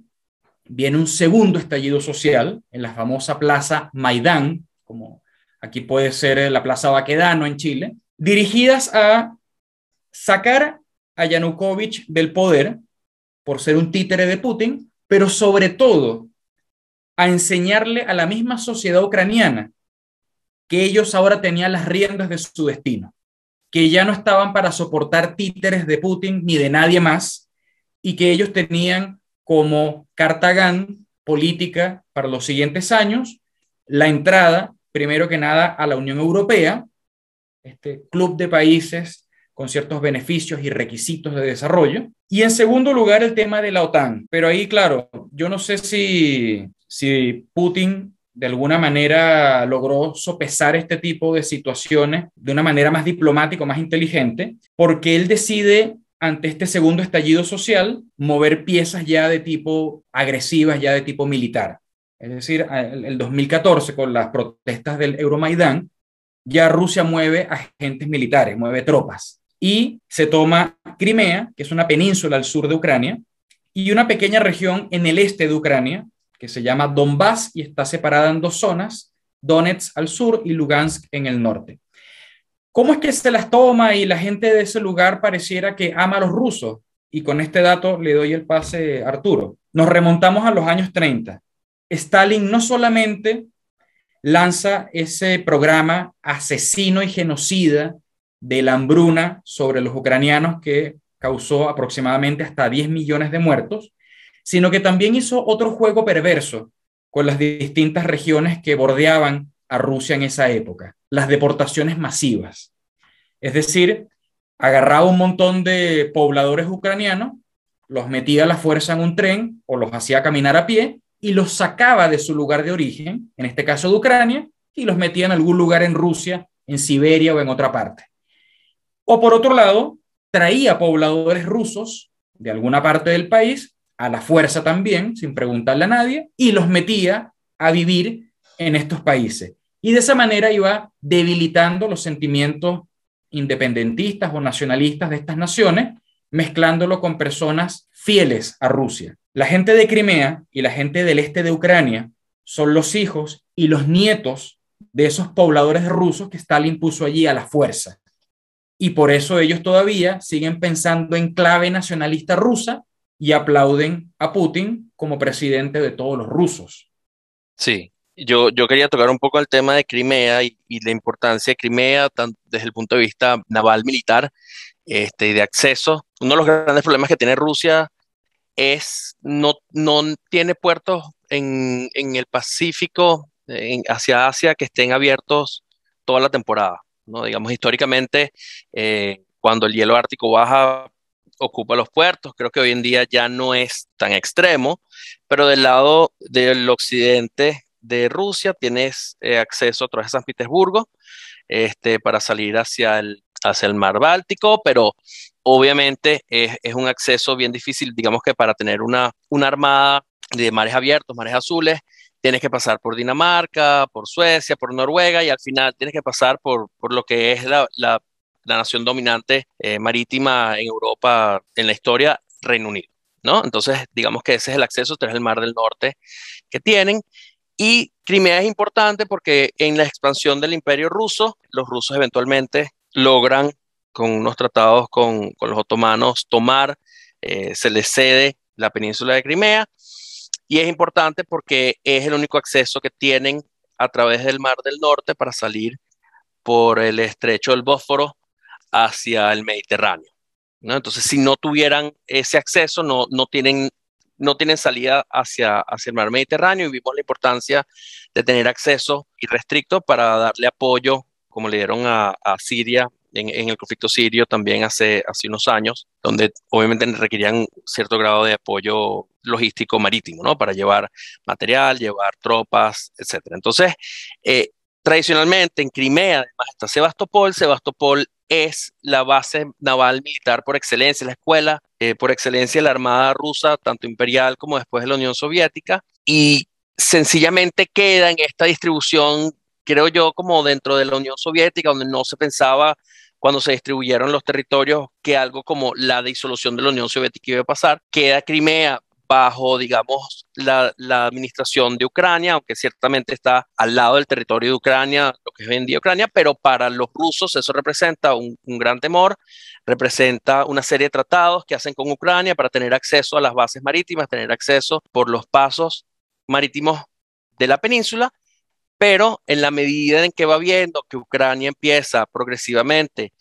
viene un segundo estallido social en la famosa plaza Maidán, como aquí puede ser la plaza Baquedano en Chile, dirigidas a sacar a Yanukovych del poder por ser un títere de Putin, pero sobre todo a enseñarle a la misma sociedad ucraniana que ellos ahora tenían las riendas de su destino, que ya no estaban para soportar títeres de Putin ni de nadie más, y que ellos tenían como cartagán política para los siguientes años la entrada, primero que nada, a la Unión Europea, este club de países con ciertos beneficios y requisitos de desarrollo. Y en segundo lugar, el tema de la OTAN. Pero ahí, claro, yo no sé si, si Putin de alguna manera logró sopesar este tipo de situaciones de una manera más diplomática, más inteligente, porque él decide ante este segundo estallido social mover piezas ya de tipo agresivas, ya de tipo militar. Es decir, el 2014 con las protestas del Euromaidán, ya Rusia mueve agentes militares, mueve tropas y se toma Crimea, que es una península al sur de Ucrania, y una pequeña región en el este de Ucrania, que se llama Donbass y está separada en dos zonas, Donetsk al sur y Lugansk en el norte. ¿Cómo es que se las toma y la gente de ese lugar pareciera que ama a los rusos? Y con este dato le doy el pase a Arturo. Nos remontamos a los años 30. Stalin no solamente lanza ese programa asesino y genocida de la hambruna sobre los ucranianos que causó aproximadamente hasta 10 millones de muertos, sino que también hizo otro juego perverso con las distintas regiones que bordeaban a Rusia en esa época, las deportaciones masivas. Es decir, agarraba un montón de pobladores ucranianos, los metía a la fuerza en un tren o los hacía caminar a pie y los sacaba de su lugar de origen, en este caso de Ucrania, y los metía en algún lugar en Rusia, en Siberia o en otra parte. O por otro lado, traía pobladores rusos de alguna parte del país, a la fuerza también, sin preguntarle a nadie, y los metía a vivir en estos países. Y de esa manera iba debilitando los sentimientos independentistas o nacionalistas de estas naciones, mezclándolo con personas fieles a Rusia. La gente de Crimea y la gente del este de Ucrania son los hijos y los nietos de esos pobladores rusos que Stalin puso allí a la fuerza y por eso ellos todavía siguen pensando en clave nacionalista rusa y aplauden a Putin como presidente de todos los rusos. Sí, yo, yo quería tocar un poco el tema de Crimea y, la importancia de Crimea desde el punto de vista naval militar este, de acceso. Uno de los grandes problemas que tiene Rusia es no, no tiene puertos en, en el Pacífico, hacia Asia, que estén abiertos toda la temporada. ¿No? Digamos, históricamente, eh, cuando el hielo ártico baja, ocupa los puertos. Creo que hoy en día ya no es tan extremo, pero del lado del occidente de Rusia tienes eh, acceso a través de San Petersburgo este, para salir hacia el, hacia el mar Báltico, pero obviamente es, es, un acceso bien difícil, digamos que para tener una, una armada de mares abiertos, mares azules, tienes que pasar por Dinamarca, por Suecia, por Noruega y al final tienes que pasar por, lo que es la, nación dominante eh, marítima en Europa en la historia, Reino Unido. ¿no? Entonces, digamos que ese es el acceso tras el Mar del Norte que tienen. Y Crimea es importante porque en la expansión del imperio ruso, los rusos eventualmente logran, con unos tratados con, los otomanos, tomar, eh, se les cede la península de Crimea. Y es importante porque es el único acceso que tienen a través del Mar del Norte para salir por el estrecho del Bósforo hacia el Mediterráneo. ¿no? Entonces, si no tuvieran ese acceso, no, no, tienen, no tienen salida hacia, hacia el mar Mediterráneo y vimos la importancia de tener acceso irrestricto para darle apoyo, como le dieron a, Siria en, en, el conflicto sirio también hace, hace unos años, donde obviamente requerían cierto grado de apoyo logístico marítimo, ¿no? Para llevar material, llevar tropas, etc. Entonces, eh, tradicionalmente en Crimea, además está Sebastopol, Sebastopol es la base naval militar por excelencia, la escuela eh, por excelencia de la Armada rusa, tanto imperial como después de la Unión Soviética, y sencillamente queda en esta distribución, creo yo, como dentro de la Unión Soviética, donde no se pensaba cuando se distribuyeron los territorios que algo como la disolución de la Unión Soviética iba a pasar, queda Crimea bajo, digamos, la, administración de Ucrania, aunque ciertamente está al lado del territorio de Ucrania, lo que es hoy Ucrania, pero para los rusos eso representa un, gran temor, representa una serie de tratados que hacen con Ucrania para tener acceso a las bases marítimas, tener acceso por los pasos marítimos de la península, pero en la medida en que va viendo que Ucrania empieza progresivamente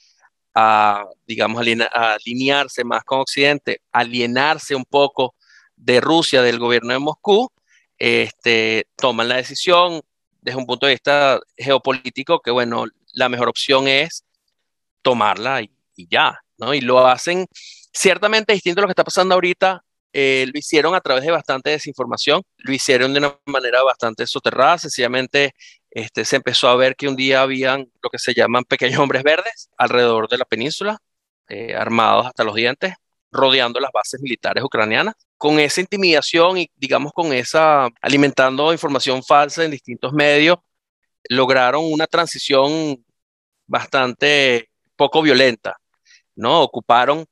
a, digamos, a alinearse más con Occidente, alienarse un poco de Rusia, del gobierno de Moscú, este, toman la decisión desde un punto de vista geopolítico que, bueno, la mejor opción es tomarla y, ya, ¿no? Y lo hacen ciertamente distinto a lo que está pasando ahorita. Eh, lo hicieron a través de bastante desinformación, lo hicieron de una manera bastante soterrada, sencillamente este, se empezó a ver que un día habían lo que se llaman pequeños hombres verdes alrededor de la península, eh, armados hasta los dientes, rodeando las bases militares ucranianas con esa intimidación y digamos con esa alimentando información falsa en distintos medios, lograron una transición bastante poco violenta, ¿no? Ocuparon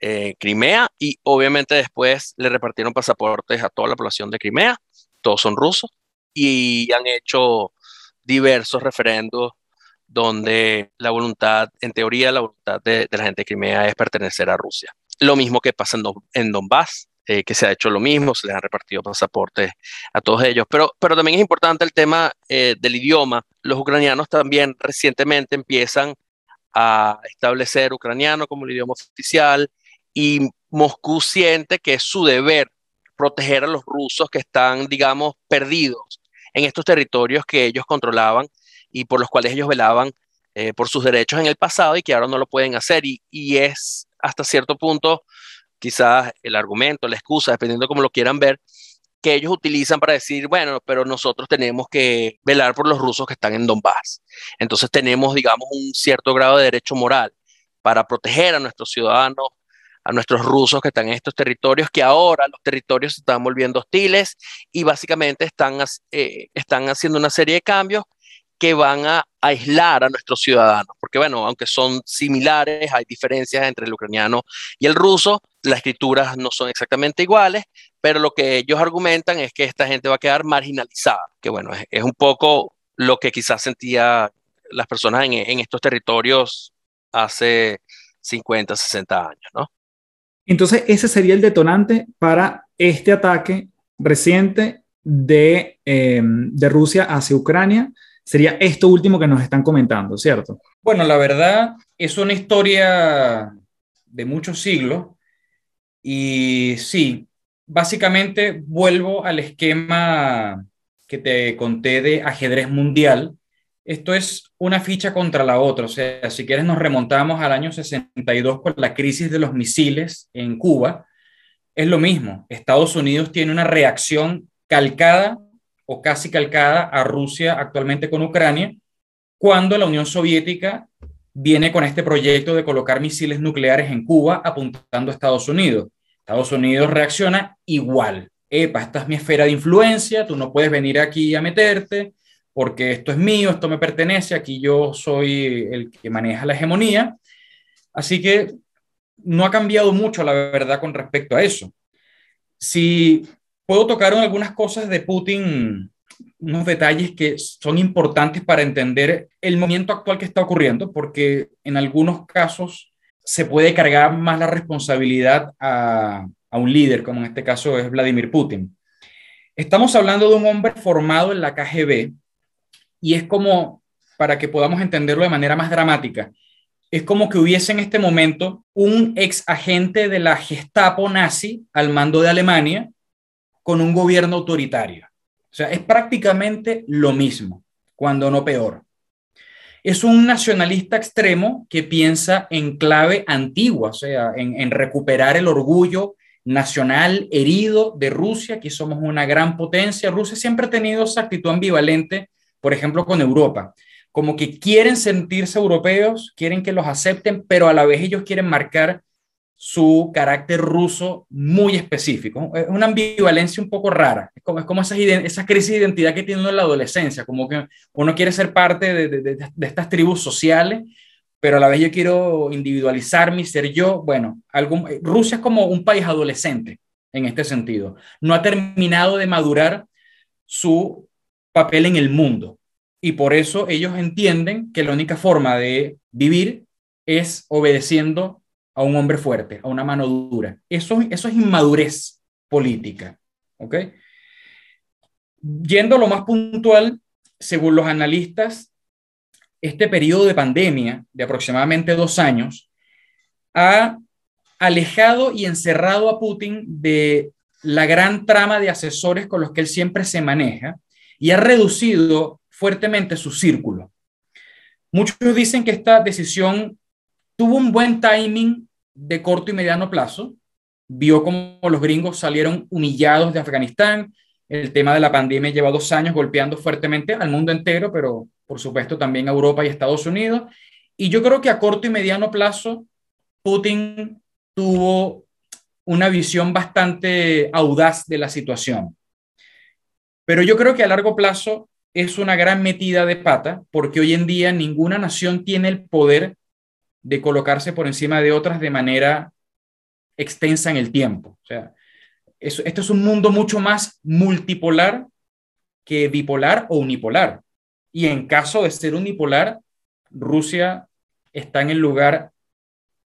eh, Crimea y obviamente después le repartieron pasaportes a toda la población de Crimea, todos son rusos, y han hecho diversos referendos donde la voluntad, en teoría, la voluntad de, la gente de Crimea es pertenecer a Rusia. Lo mismo que pasa en, en Donbass, eh, que se ha hecho lo mismo, se les han repartido pasaportes a todos ellos. Pero, pero también es importante el tema eh, del idioma. Los ucranianos también recientemente empiezan a establecer ucraniano como el idioma oficial y Moscú siente que es su deber proteger a los rusos que están, digamos, perdidos en estos territorios que ellos controlaban y por los cuales ellos velaban eh, por sus derechos en el pasado y que ahora no lo pueden hacer. Y, y es hasta cierto punto quizás el argumento, la excusa, dependiendo de cómo lo quieran ver, que ellos utilizan para decir, bueno, pero nosotros tenemos que velar por los rusos que están en Donbass. Entonces tenemos, digamos, un cierto grado de derecho moral para proteger a nuestros ciudadanos, a nuestros rusos que están en estos territorios, que ahora los territorios se están volviendo hostiles y básicamente están, eh, están haciendo una serie de cambios que van a aislar a nuestros ciudadanos, porque bueno, aunque son similares, hay diferencias entre el ucraniano y el ruso, las escrituras no son exactamente iguales, pero lo que ellos argumentan es que esta gente va a quedar marginalizada, que bueno, es, un poco lo que quizás sentía las personas en, en estos territorios hace 50, 60 años, ¿no? Entonces, ese sería el detonante para este ataque reciente de, eh, de Rusia hacia Ucrania sería esto último que nos están comentando, ¿cierto? Bueno, la verdad es una historia de muchos siglos y sí, básicamente vuelvo al esquema que te conté de ajedrez mundial. Esto es una ficha contra la otra, o sea, si quieres nos remontamos al año 62 con la crisis de los misiles en Cuba. Es lo mismo, Estados Unidos tiene una reacción calcada o casi calcada a Rusia actualmente con Ucrania, cuando la Unión Soviética viene con este proyecto de colocar misiles nucleares en Cuba apuntando a Estados Unidos. Estados Unidos reacciona igual. Epa, esta es mi esfera de influencia, tú no puedes venir aquí a meterte porque esto es mío, esto me pertenece, aquí yo soy el que maneja la hegemonía. Así que no ha cambiado mucho, la verdad, con respecto a eso. Si puedo tocar algunas cosas de Putin, unos detalles que son importantes para entender el momento actual que está ocurriendo, porque en algunos casos se puede cargar más la responsabilidad a, a un líder, como en este caso es Vladimir Putin. Estamos hablando de un hombre formado en la KGB y es como, para que podamos entenderlo de manera más dramática, es como que hubiese en este momento un ex agente de la Gestapo nazi al mando de Alemania con un gobierno autoritario. O sea, es prácticamente lo mismo, cuando no peor. Es un nacionalista extremo que piensa en clave antigua, o sea, en, en recuperar el orgullo nacional herido de Rusia, que somos una gran potencia. Rusia siempre ha tenido esa actitud ambivalente, por ejemplo, con Europa como que quieren sentirse europeos, quieren que los acepten, pero a la vez ellos quieren marcar su carácter ruso muy específico. Es una ambivalencia un poco rara. Es como, es como esa, esa crisis de identidad que tiene en la adolescencia, como que uno quiere ser parte de, de, estas tribus sociales, pero a la vez yo quiero individualizarme y ser yo. Bueno, algún, Rusia es como un país adolescente en este sentido. No ha terminado de madurar su papel en el mundo. Y por eso ellos entienden que la única forma de vivir es obedeciendo a un hombre fuerte, a una mano dura. Eso, eso es inmadurez política. ¿Ok? Yendo a lo más puntual, según los analistas, este periodo de pandemia de aproximadamente dos años ha alejado y encerrado a Putin de la gran trama de asesores con los que él siempre se maneja y ha reducido fuertemente su círculo. Muchos dicen que esta decisión tuvo un buen timing de corto y mediano plazo. Vio cómo los gringos salieron humillados de Afganistán. El tema de la pandemia lleva dos años golpeando fuertemente al mundo entero, pero por supuesto también a Europa y Estados Unidos. Y yo creo que a corto y mediano plazo, Putin tuvo una visión bastante audaz de la situación. Pero yo creo que a largo plazo es una gran metida de pata porque hoy en día ninguna nación tiene el poder de colocarse por encima de otras de manera extensa en el tiempo. O sea, esto es un mundo mucho más multipolar que bipolar o unipolar. Y en caso de ser unipolar, Rusia está en el lugar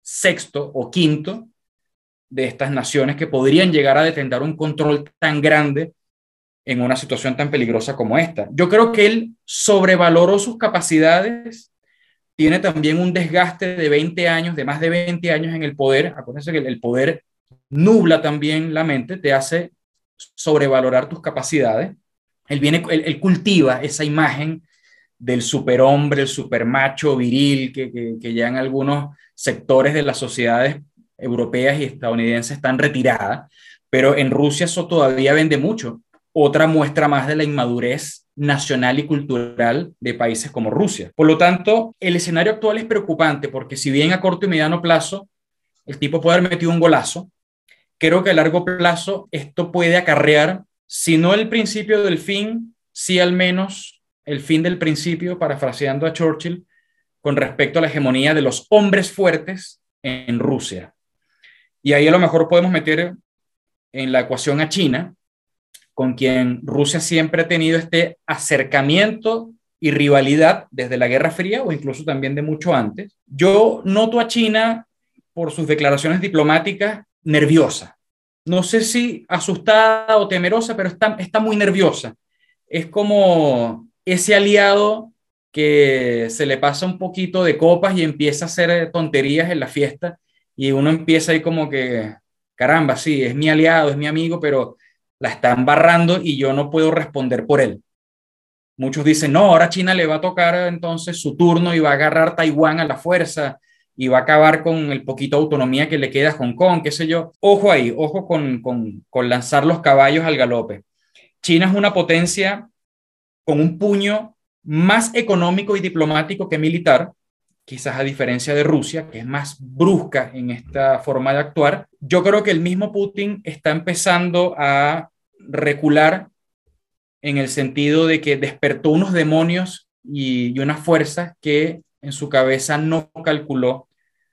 sexto o quinto de estas naciones que podrían llegar a detener un control tan grande en una situación tan peligrosa como esta. Yo creo que él sobrevaloró sus capacidades, tiene también un desgaste de 20 años, de más de 20 años en el poder. Acuérdense que el poder nubla también la mente, te hace sobrevalorar tus capacidades. Él, viene, él, cultiva esa imagen del superhombre, el supermacho viril, que, que, que ya en algunos sectores de las sociedades europeas y estadounidenses están retiradas, pero en Rusia eso todavía vende mucho otra muestra más de la inmadurez nacional y cultural de países como Rusia. Por lo tanto, el escenario actual es preocupante porque si bien a corto y mediano plazo el tipo puede haber metido un golazo, creo que a largo plazo esto puede acarrear, si no el principio del fin, sí al menos el fin del principio, parafraseando a Churchill, con respecto a la hegemonía de los hombres fuertes en Rusia. Y ahí a lo mejor podemos meter en la ecuación a China, con quien Rusia siempre ha tenido este acercamiento y rivalidad desde la Guerra Fría o incluso también de mucho antes. Yo noto a China por sus declaraciones diplomáticas nerviosa. No sé si asustada o temerosa, pero está, está muy nerviosa. Es como ese aliado que se le pasa un poquito de copas y empieza a hacer tonterías en la fiesta y uno empieza ahí como que, caramba, sí, es mi aliado, es mi amigo, pero la está embarrando y yo no puedo responder por él. Muchos dicen, no, ahora China le va a tocar entonces su turno y va a agarrar Taiwán a la fuerza y va a acabar con el poquito autonomía que le queda a Hong Kong, qué sé yo. Ojo ahí, ojo con, con, con lanzar los caballos al galope. China es una potencia con un puño más económico y diplomático que militar, quizás a diferencia de Rusia, que es más brusca en esta forma de actuar. Yo creo que el mismo Putin está empezando a recular en el sentido de que despertó unos demonios y, y unas fuerzas que en su cabeza no calculó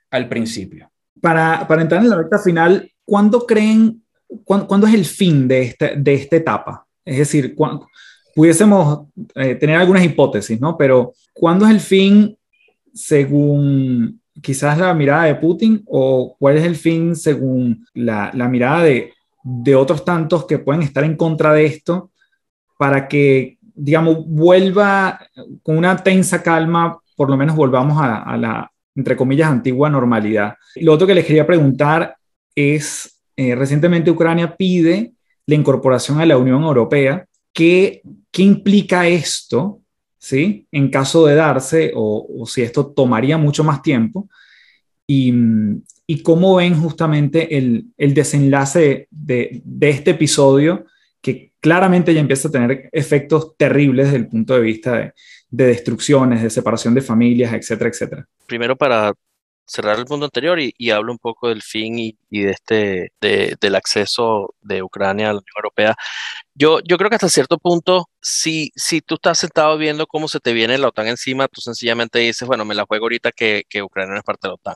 al principio. Para, para entrar en la recta final, ¿cuándo creen, cuándo, es el fin de, este, de esta etapa? Es decir, pudiésemos eh, tener algunas hipótesis, ¿no? Pero ¿cuándo es el fin según quizás la mirada de Putin o cuál es el fin según la, la mirada de, de otros tantos que pueden estar en contra de esto para que, digamos, vuelva con una tensa calma, por lo menos volvamos a, la, entre comillas, antigua normalidad. Lo otro que les quería preguntar es, eh, recientemente Ucrania pide la incorporación a la Unión Europea. ¿Qué, qué implica esto? ¿Sí? En caso de darse, o, o si esto tomaría mucho más tiempo, y, y cómo ven justamente el, el desenlace de, de, este episodio que claramente ya empieza a tener efectos terribles desde el punto de vista de, de destrucciones, de separación de familias, etcétera, etcétera. Primero para cerrar el punto anterior y, y hablo un poco del fin y, y de este, de, del acceso de Ucrania a la Unión Europea. Yo, yo creo que hasta cierto punto, si, si tú estás sentado viendo cómo se te viene la OTAN encima, tú sencillamente dices, bueno, me la juego ahorita que, que Ucrania no es parte de la OTAN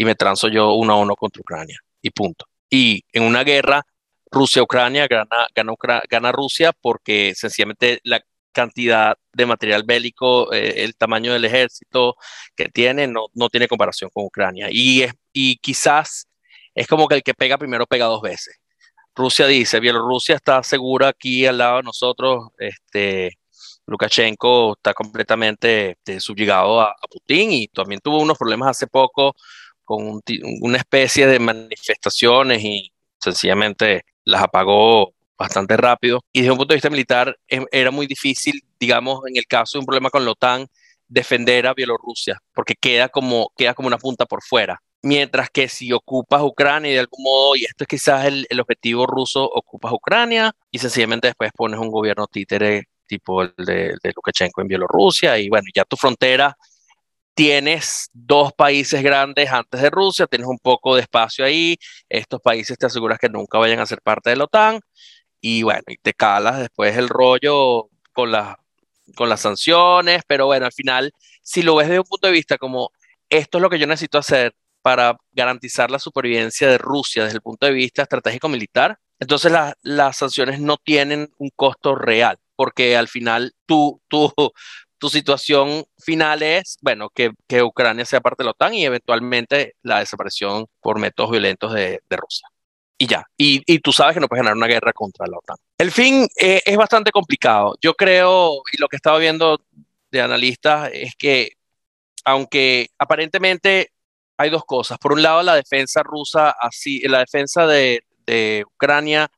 y me transo yo uno a uno contra Ucrania y punto. Y en una guerra, Rusia-Ucrania gana, gana, gana, Rusia porque sencillamente la cantidad de material bélico, eh, el tamaño del ejército que tiene, no, no tiene comparación con Ucrania. Y, es, y quizás es como que el que pega primero pega dos veces. Rusia dice, Bielorrusia está segura aquí al lado de nosotros, este, Lukashenko está completamente este, subyugado a, a, Putin y también tuvo unos problemas hace poco con una especie de manifestaciones y sencillamente las apagó bastante rápido. Y desde un punto de vista militar em, era muy difícil, digamos, en el caso de un problema con la OTAN, defender a Bielorrusia, porque queda como, queda como una punta por fuera. Mientras que si ocupas Ucrania y de algún modo, y esto es quizás el, el objetivo ruso, ocupas Ucrania y sencillamente después pones un gobierno títere tipo el de, de Lukashenko en Bielorrusia y bueno, ya tu frontera tienes dos países grandes antes de Rusia, tienes un poco de espacio ahí, estos países te aseguras que nunca vayan a ser parte de la OTAN y bueno, y te calas después el rollo con, la, con las sanciones, pero bueno, al final, si lo ves desde un punto de vista como esto es lo que yo necesito hacer para garantizar la supervivencia de Rusia desde el punto de vista estratégico militar, entonces la, las sanciones no tienen un costo real, porque al final tú, tú, tu situación final es, bueno, que, que, Ucrania sea parte de la OTAN y eventualmente la desaparición por métodos violentos de, de Rusia. Y ya, y, y, tú sabes que no puedes ganar una guerra contra la OTAN. El fin eh, es bastante complicado. Yo creo, y lo que estaba viendo de analistas es que, aunque aparentemente hay dos cosas. Por un lado, la defensa rusa, así, la defensa de, de Ucrania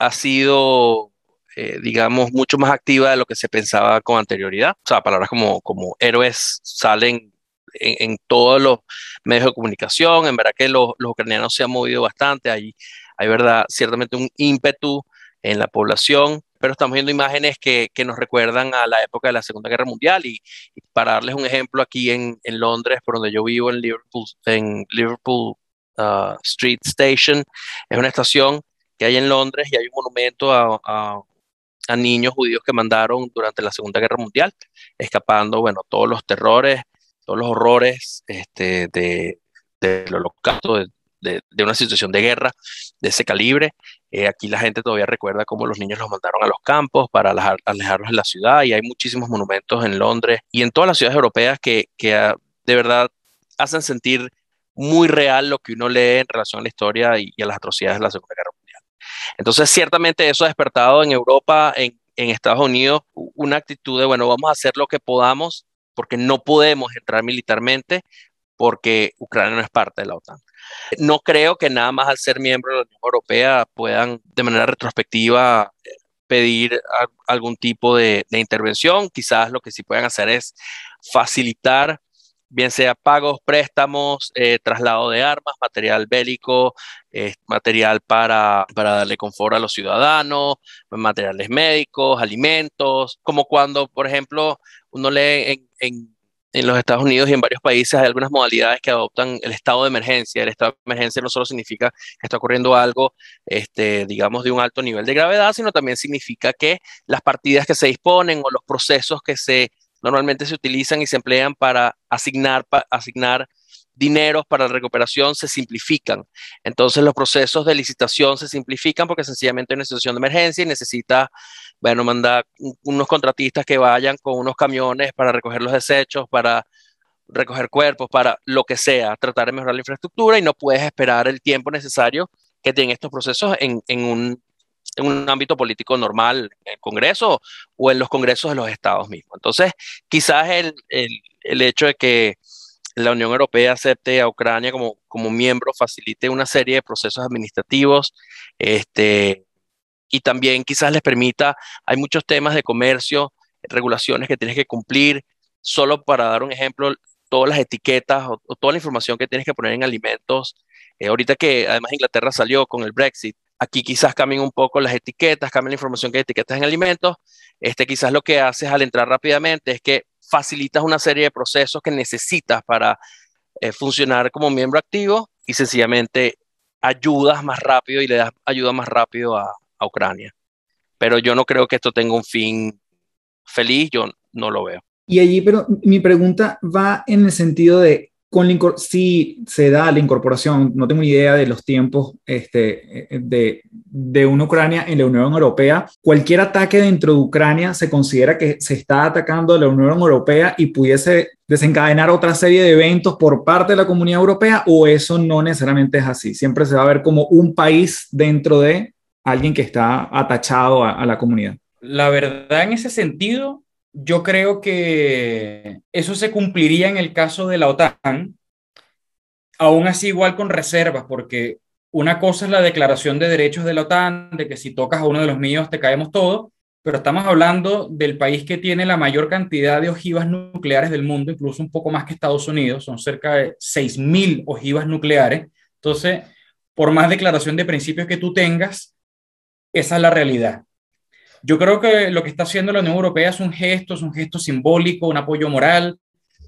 ha sido eh, digamos, mucho más activa de lo que se pensaba con anterioridad. O sea, palabras como, como héroes salen en, en todos los medios de comunicación. En verdad que los, los ucranianos se han movido bastante. Hay, hay, verdad, ciertamente un ímpetu en la población, pero estamos viendo imágenes que, que, nos recuerdan a la época de la Segunda Guerra Mundial y, y para darles un ejemplo aquí en, en, Londres, por donde yo vivo en Liverpool, en Liverpool uh, Street Station, es una estación que hay en Londres y hay un monumento a, a a niños judíos que mandaron durante la Segunda Guerra Mundial, escapando, bueno, todos los terrores, todos los horrores este, de, del holocausto, de, de, de, una situación de guerra de ese calibre. Eh, aquí la gente todavía recuerda cómo los niños los mandaron a los campos para alejarlos de la ciudad y hay muchísimos monumentos en Londres y en todas las ciudades europeas que, que uh, de verdad hacen sentir muy real lo que uno lee en relación a la historia y, y a las atrocidades de la Segunda Guerra. Entonces, ciertamente eso ha despertado en Europa, en, en Estados Unidos, una actitud de, bueno, vamos a hacer lo que podamos porque no podemos entrar militarmente porque Ucrania no es parte de la OTAN. No creo que nada más al ser miembro de la Unión Europea puedan de manera retrospectiva pedir algún tipo de, de intervención. Quizás lo que sí puedan hacer es facilitar bien sea pagos, préstamos, eh, traslado de armas, material bélico, eh, material para, para darle confort a los ciudadanos, materiales médicos, alimentos, como cuando, por ejemplo, uno lee en, en, en, los Estados Unidos y en varios países hay algunas modalidades que adoptan el estado de emergencia. El estado de emergencia no solo significa que está ocurriendo algo, este, digamos, de un alto nivel de gravedad, sino también significa que las partidas que se disponen o los procesos que se normalmente se utilizan y se emplean para asignar, para asignar dineros para la recuperación se simplifican. Entonces los procesos de licitación se simplifican porque sencillamente hay una situación de emergencia y necesita, bueno, mandar unos contratistas que vayan con unos camiones para recoger los desechos, para recoger cuerpos, para lo que sea, tratar de mejorar la infraestructura y no puedes esperar el tiempo necesario que tienen estos procesos en, en un en un ámbito político normal, en el Congreso o en los congresos de los estados mismos. Entonces, quizás el, el, el hecho de que la Unión Europea acepte a Ucrania como, como miembro facilite una serie de procesos administrativos este, y también quizás les permita, hay muchos temas de comercio, regulaciones que tienes que cumplir, solo para dar un ejemplo, todas las etiquetas o, toda la información que tienes que poner en alimentos. Eh, ahorita que además Inglaterra salió con el Brexit, Aquí quizás cambien un poco las etiquetas, cambien la información que hay etiquetas en alimentos. Este quizás lo que haces al entrar rápidamente es que facilitas una serie de procesos que necesitas para eh, funcionar como miembro activo y sencillamente ayudas más rápido y le das ayuda más rápido a, a Ucrania. Pero yo no creo que esto tenga un fin feliz, yo no lo veo. Y allí, pero mi pregunta va en el sentido de con si se da la incorporación, no tengo ni idea de los tiempos este, de, de una Ucrania en la Unión Europea, cualquier ataque dentro de Ucrania se considera que se está atacando a la Unión Europea y pudiese desencadenar otra serie de eventos por parte de la comunidad europea o eso no necesariamente es así. Siempre se va a ver como un país dentro de alguien que está atachado a la comunidad. La verdad en ese sentido yo creo que eso se cumpliría en el caso de la OTAN, aún así igual con reservas, porque una cosa es la declaración de derechos de la OTAN, de que si tocas a uno de los míos te caemos todos, pero estamos hablando del país que tiene la mayor cantidad de ojivas nucleares del mundo, incluso un poco más que Estados Unidos, son cerca de 6.000 ojivas nucleares. Entonces, por más declaración de principios que tú tengas, esa es la realidad. Yo creo que lo que está haciendo la Unión Europea es un gesto, es un gesto simbólico, un apoyo moral,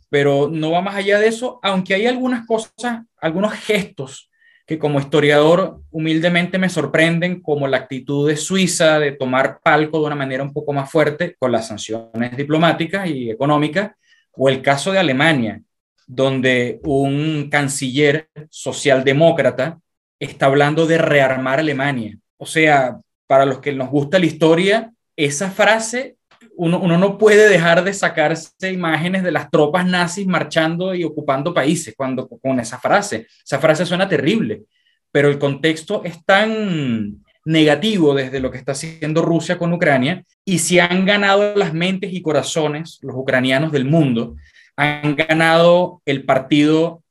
pero no va más allá de eso, aunque hay algunas cosas, algunos gestos que como historiador humildemente me sorprenden, como la actitud de Suiza de tomar palco de una manera un poco más fuerte con las sanciones diplomáticas y económicas, o el caso de Alemania, donde un canciller socialdemócrata está hablando de rearmar Alemania. O sea, para los que nos gusta la historia, esa frase, uno, no puede dejar de sacarse imágenes de las tropas nazis marchando y ocupando países cuando con esa frase. Esa frase suena terrible, pero el contexto es tan negativo desde lo que está haciendo Rusia con Ucrania y si han ganado las mentes y corazones los ucranianos del mundo, han ganado el partido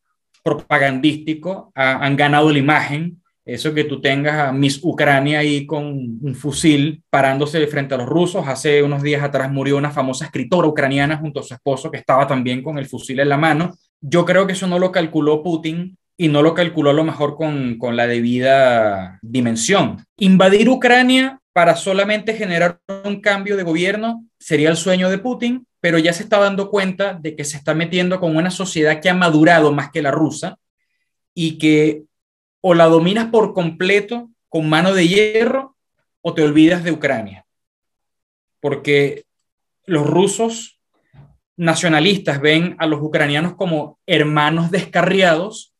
propagandístico, han ganado la imagen, eso que tú tengas a Miss Ucrania ahí con un fusil parándose frente a los rusos. Hace unos días atrás murió una famosa escritora ucraniana junto a su esposo que estaba también con el fusil en la mano. Yo creo que eso no lo calculó Putin y no lo calculó a lo mejor con, con la debida dimensión. Invadir Ucrania para solamente generar un cambio de gobierno sería el sueño de Putin, pero ya se está dando cuenta de que se está metiendo con una sociedad que ha madurado más que la rusa y que o la dominas por completo con mano de hierro o te olvidas de Ucrania. Porque los rusos nacionalistas ven a los ucranianos como hermanos descarriados,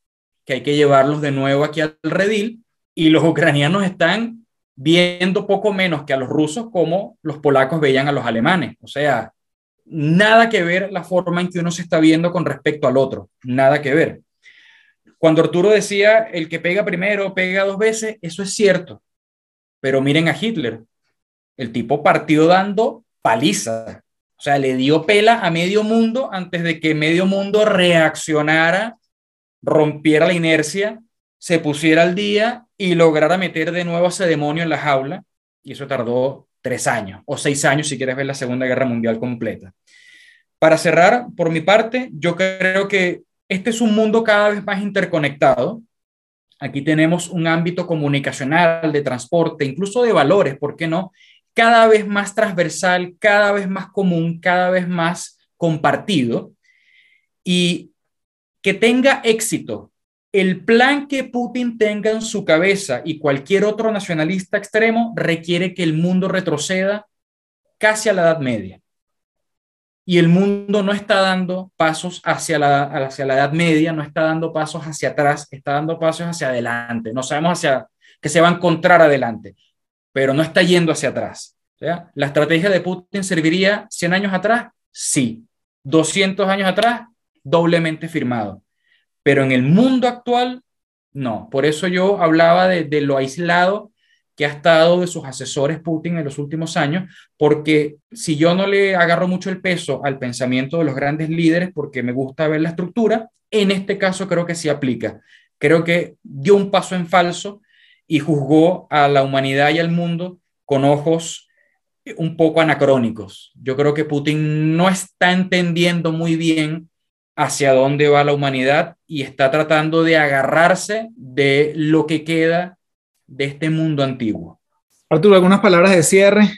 que hay que llevarlos de nuevo aquí al redil, y los ucranianos están viendo poco menos que a los rusos como los polacos veían a los alemanes. O sea, nada que ver la forma en que uno se está viendo con respecto al otro, nada que ver. Cuando Arturo decía, el que pega primero pega dos veces, eso es cierto. Pero miren a Hitler. El tipo partió dando paliza. O sea, le dio pela a medio mundo antes de que medio mundo reaccionara, rompiera la inercia, se pusiera al día y lograra meter de nuevo a ese demonio en la jaula. Y eso tardó tres años o seis años si quieres ver la Segunda Guerra Mundial completa. Para cerrar, por mi parte, yo creo que este es un mundo cada vez más interconectado. Aquí tenemos un ámbito comunicacional, de transporte, incluso de valores, ¿por qué no? Cada vez más transversal, cada vez más común, cada vez más compartido. Y que tenga éxito el plan que Putin tenga en su cabeza y cualquier otro nacionalista extremo requiere que el mundo retroceda casi a la Edad Media. Y el mundo no está dando pasos hacia la, hacia la Edad Media, no está dando pasos hacia atrás, está dando pasos hacia adelante. No sabemos hacia qué se va a encontrar adelante, pero no está yendo hacia atrás. ¿La estrategia de Putin serviría 100 años atrás? Sí. 200 años atrás, doblemente firmado. Pero en el mundo actual, no. Por eso yo hablaba de lo aislado que ha estado de sus asesores Putin en los últimos años, porque si yo no le agarro mucho el peso al pensamiento de los grandes líderes, porque me gusta ver la estructura, en este caso creo que sí aplica. Creo que dio un paso en falso y juzgó a la humanidad y al mundo con ojos un poco anacrónicos. Yo creo que Putin no está entendiendo muy bien hacia dónde va la humanidad y está tratando de agarrarse de lo que queda de este mundo antiguo. Arturo, ¿algunas palabras de cierre?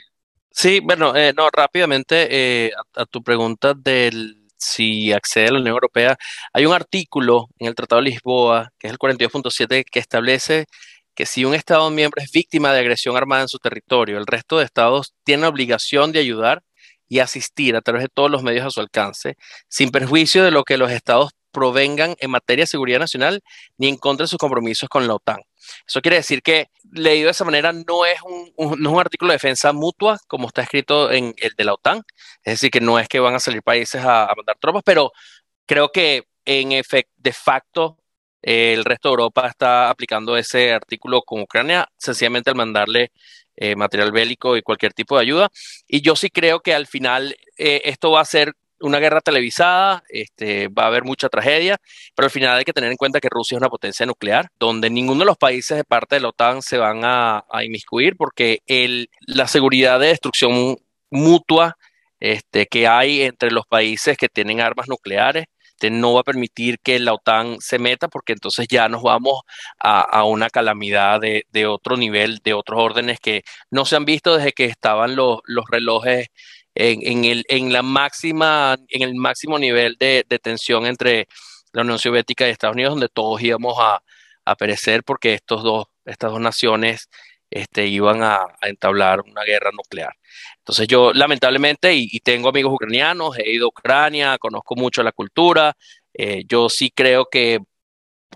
Sí, bueno, eh, no, rápidamente eh, a, tu pregunta del si accede a la Unión Europea, hay un artículo en el Tratado de Lisboa, que es el 42.7, que establece que si un Estado miembro es víctima de agresión armada en su territorio, el resto de Estados tiene la obligación de ayudar y asistir a través de todos los medios a su alcance, sin perjuicio de lo que los Estados provengan en materia de seguridad nacional ni en contra de sus compromisos con la OTAN. Eso quiere decir que, leído de esa manera, no es un, artículo de defensa mutua como está escrito en el de la OTAN. Es decir, que no es que van a salir países a, mandar tropas, pero creo que en efecto, de facto, el resto de Europa está aplicando ese artículo con Ucrania, sencillamente al mandarle eh, material bélico y cualquier tipo de ayuda. Y yo sí creo que al final eh, esto va a ser una guerra televisada, este, va a haber mucha tragedia, pero al final hay que tener en cuenta que Rusia es una potencia nuclear, donde ninguno de los países de parte de la OTAN se van a, inmiscuir porque el, la seguridad de destrucción mutua este, que hay entre los países que tienen armas nucleares este, no va a permitir que la OTAN se meta porque entonces ya nos vamos a, una calamidad de, otro nivel, de otros órdenes que no se han visto desde que estaban los, los relojes en, el, en, la máxima, en el máximo nivel de, tensión entre la Unión Soviética y Estados Unidos, donde todos íbamos a, perecer porque estos dos, estas dos naciones este, iban a, entablar una guerra nuclear. Entonces yo lamentablemente, y, tengo amigos ucranianos, he ido a Ucrania, conozco mucho la cultura, eh, yo sí creo que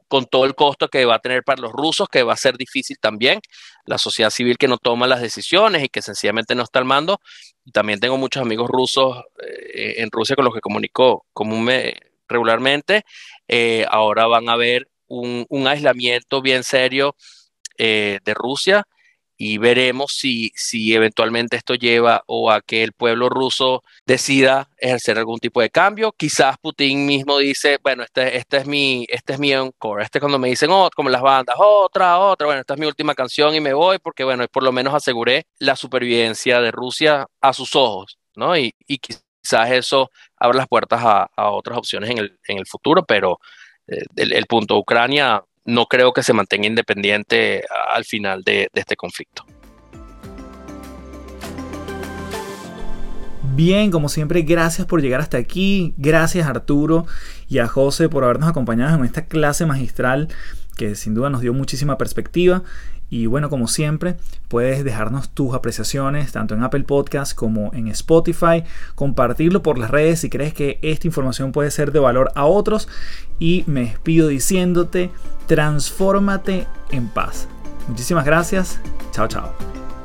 con todo el costo que va a tener para los rusos, que va a ser difícil también, la sociedad civil que no toma las decisiones y que sencillamente no está al mando. También tengo muchos amigos rusos eh, en Rusia con los que comunico regularmente. Eh, ahora van a ver un, aislamiento bien serio eh, de Rusia y veremos si, si eventualmente esto lleva o a que el pueblo ruso decida ejercer algún tipo de cambio. Quizás Putin mismo dice, bueno, este, este es mi, este es mi encore. Este es cuando me dicen, oh, como las bandas, otra, otra, bueno, esta es mi última canción y me voy porque, bueno, por lo menos aseguré la supervivencia de Rusia a sus ojos, ¿no? Y, quizás eso abra las puertas a, otras opciones en el, en el futuro, pero eh, el, el punto Ucrania no creo que se mantenga independiente al final de, este conflicto. Bien, como siempre, gracias por llegar hasta aquí. Gracias Arturo y a José por habernos acompañado en esta clase magistral que sin duda nos dio muchísima perspectiva. Y bueno, como siempre, puedes dejarnos tus apreciaciones tanto en Apple Podcast como en Spotify, compartirlo por las redes si crees que esta información puede ser de valor a otros. Y me despido diciéndote, transfórmate en paz. Muchísimas gracias. Chao, chao.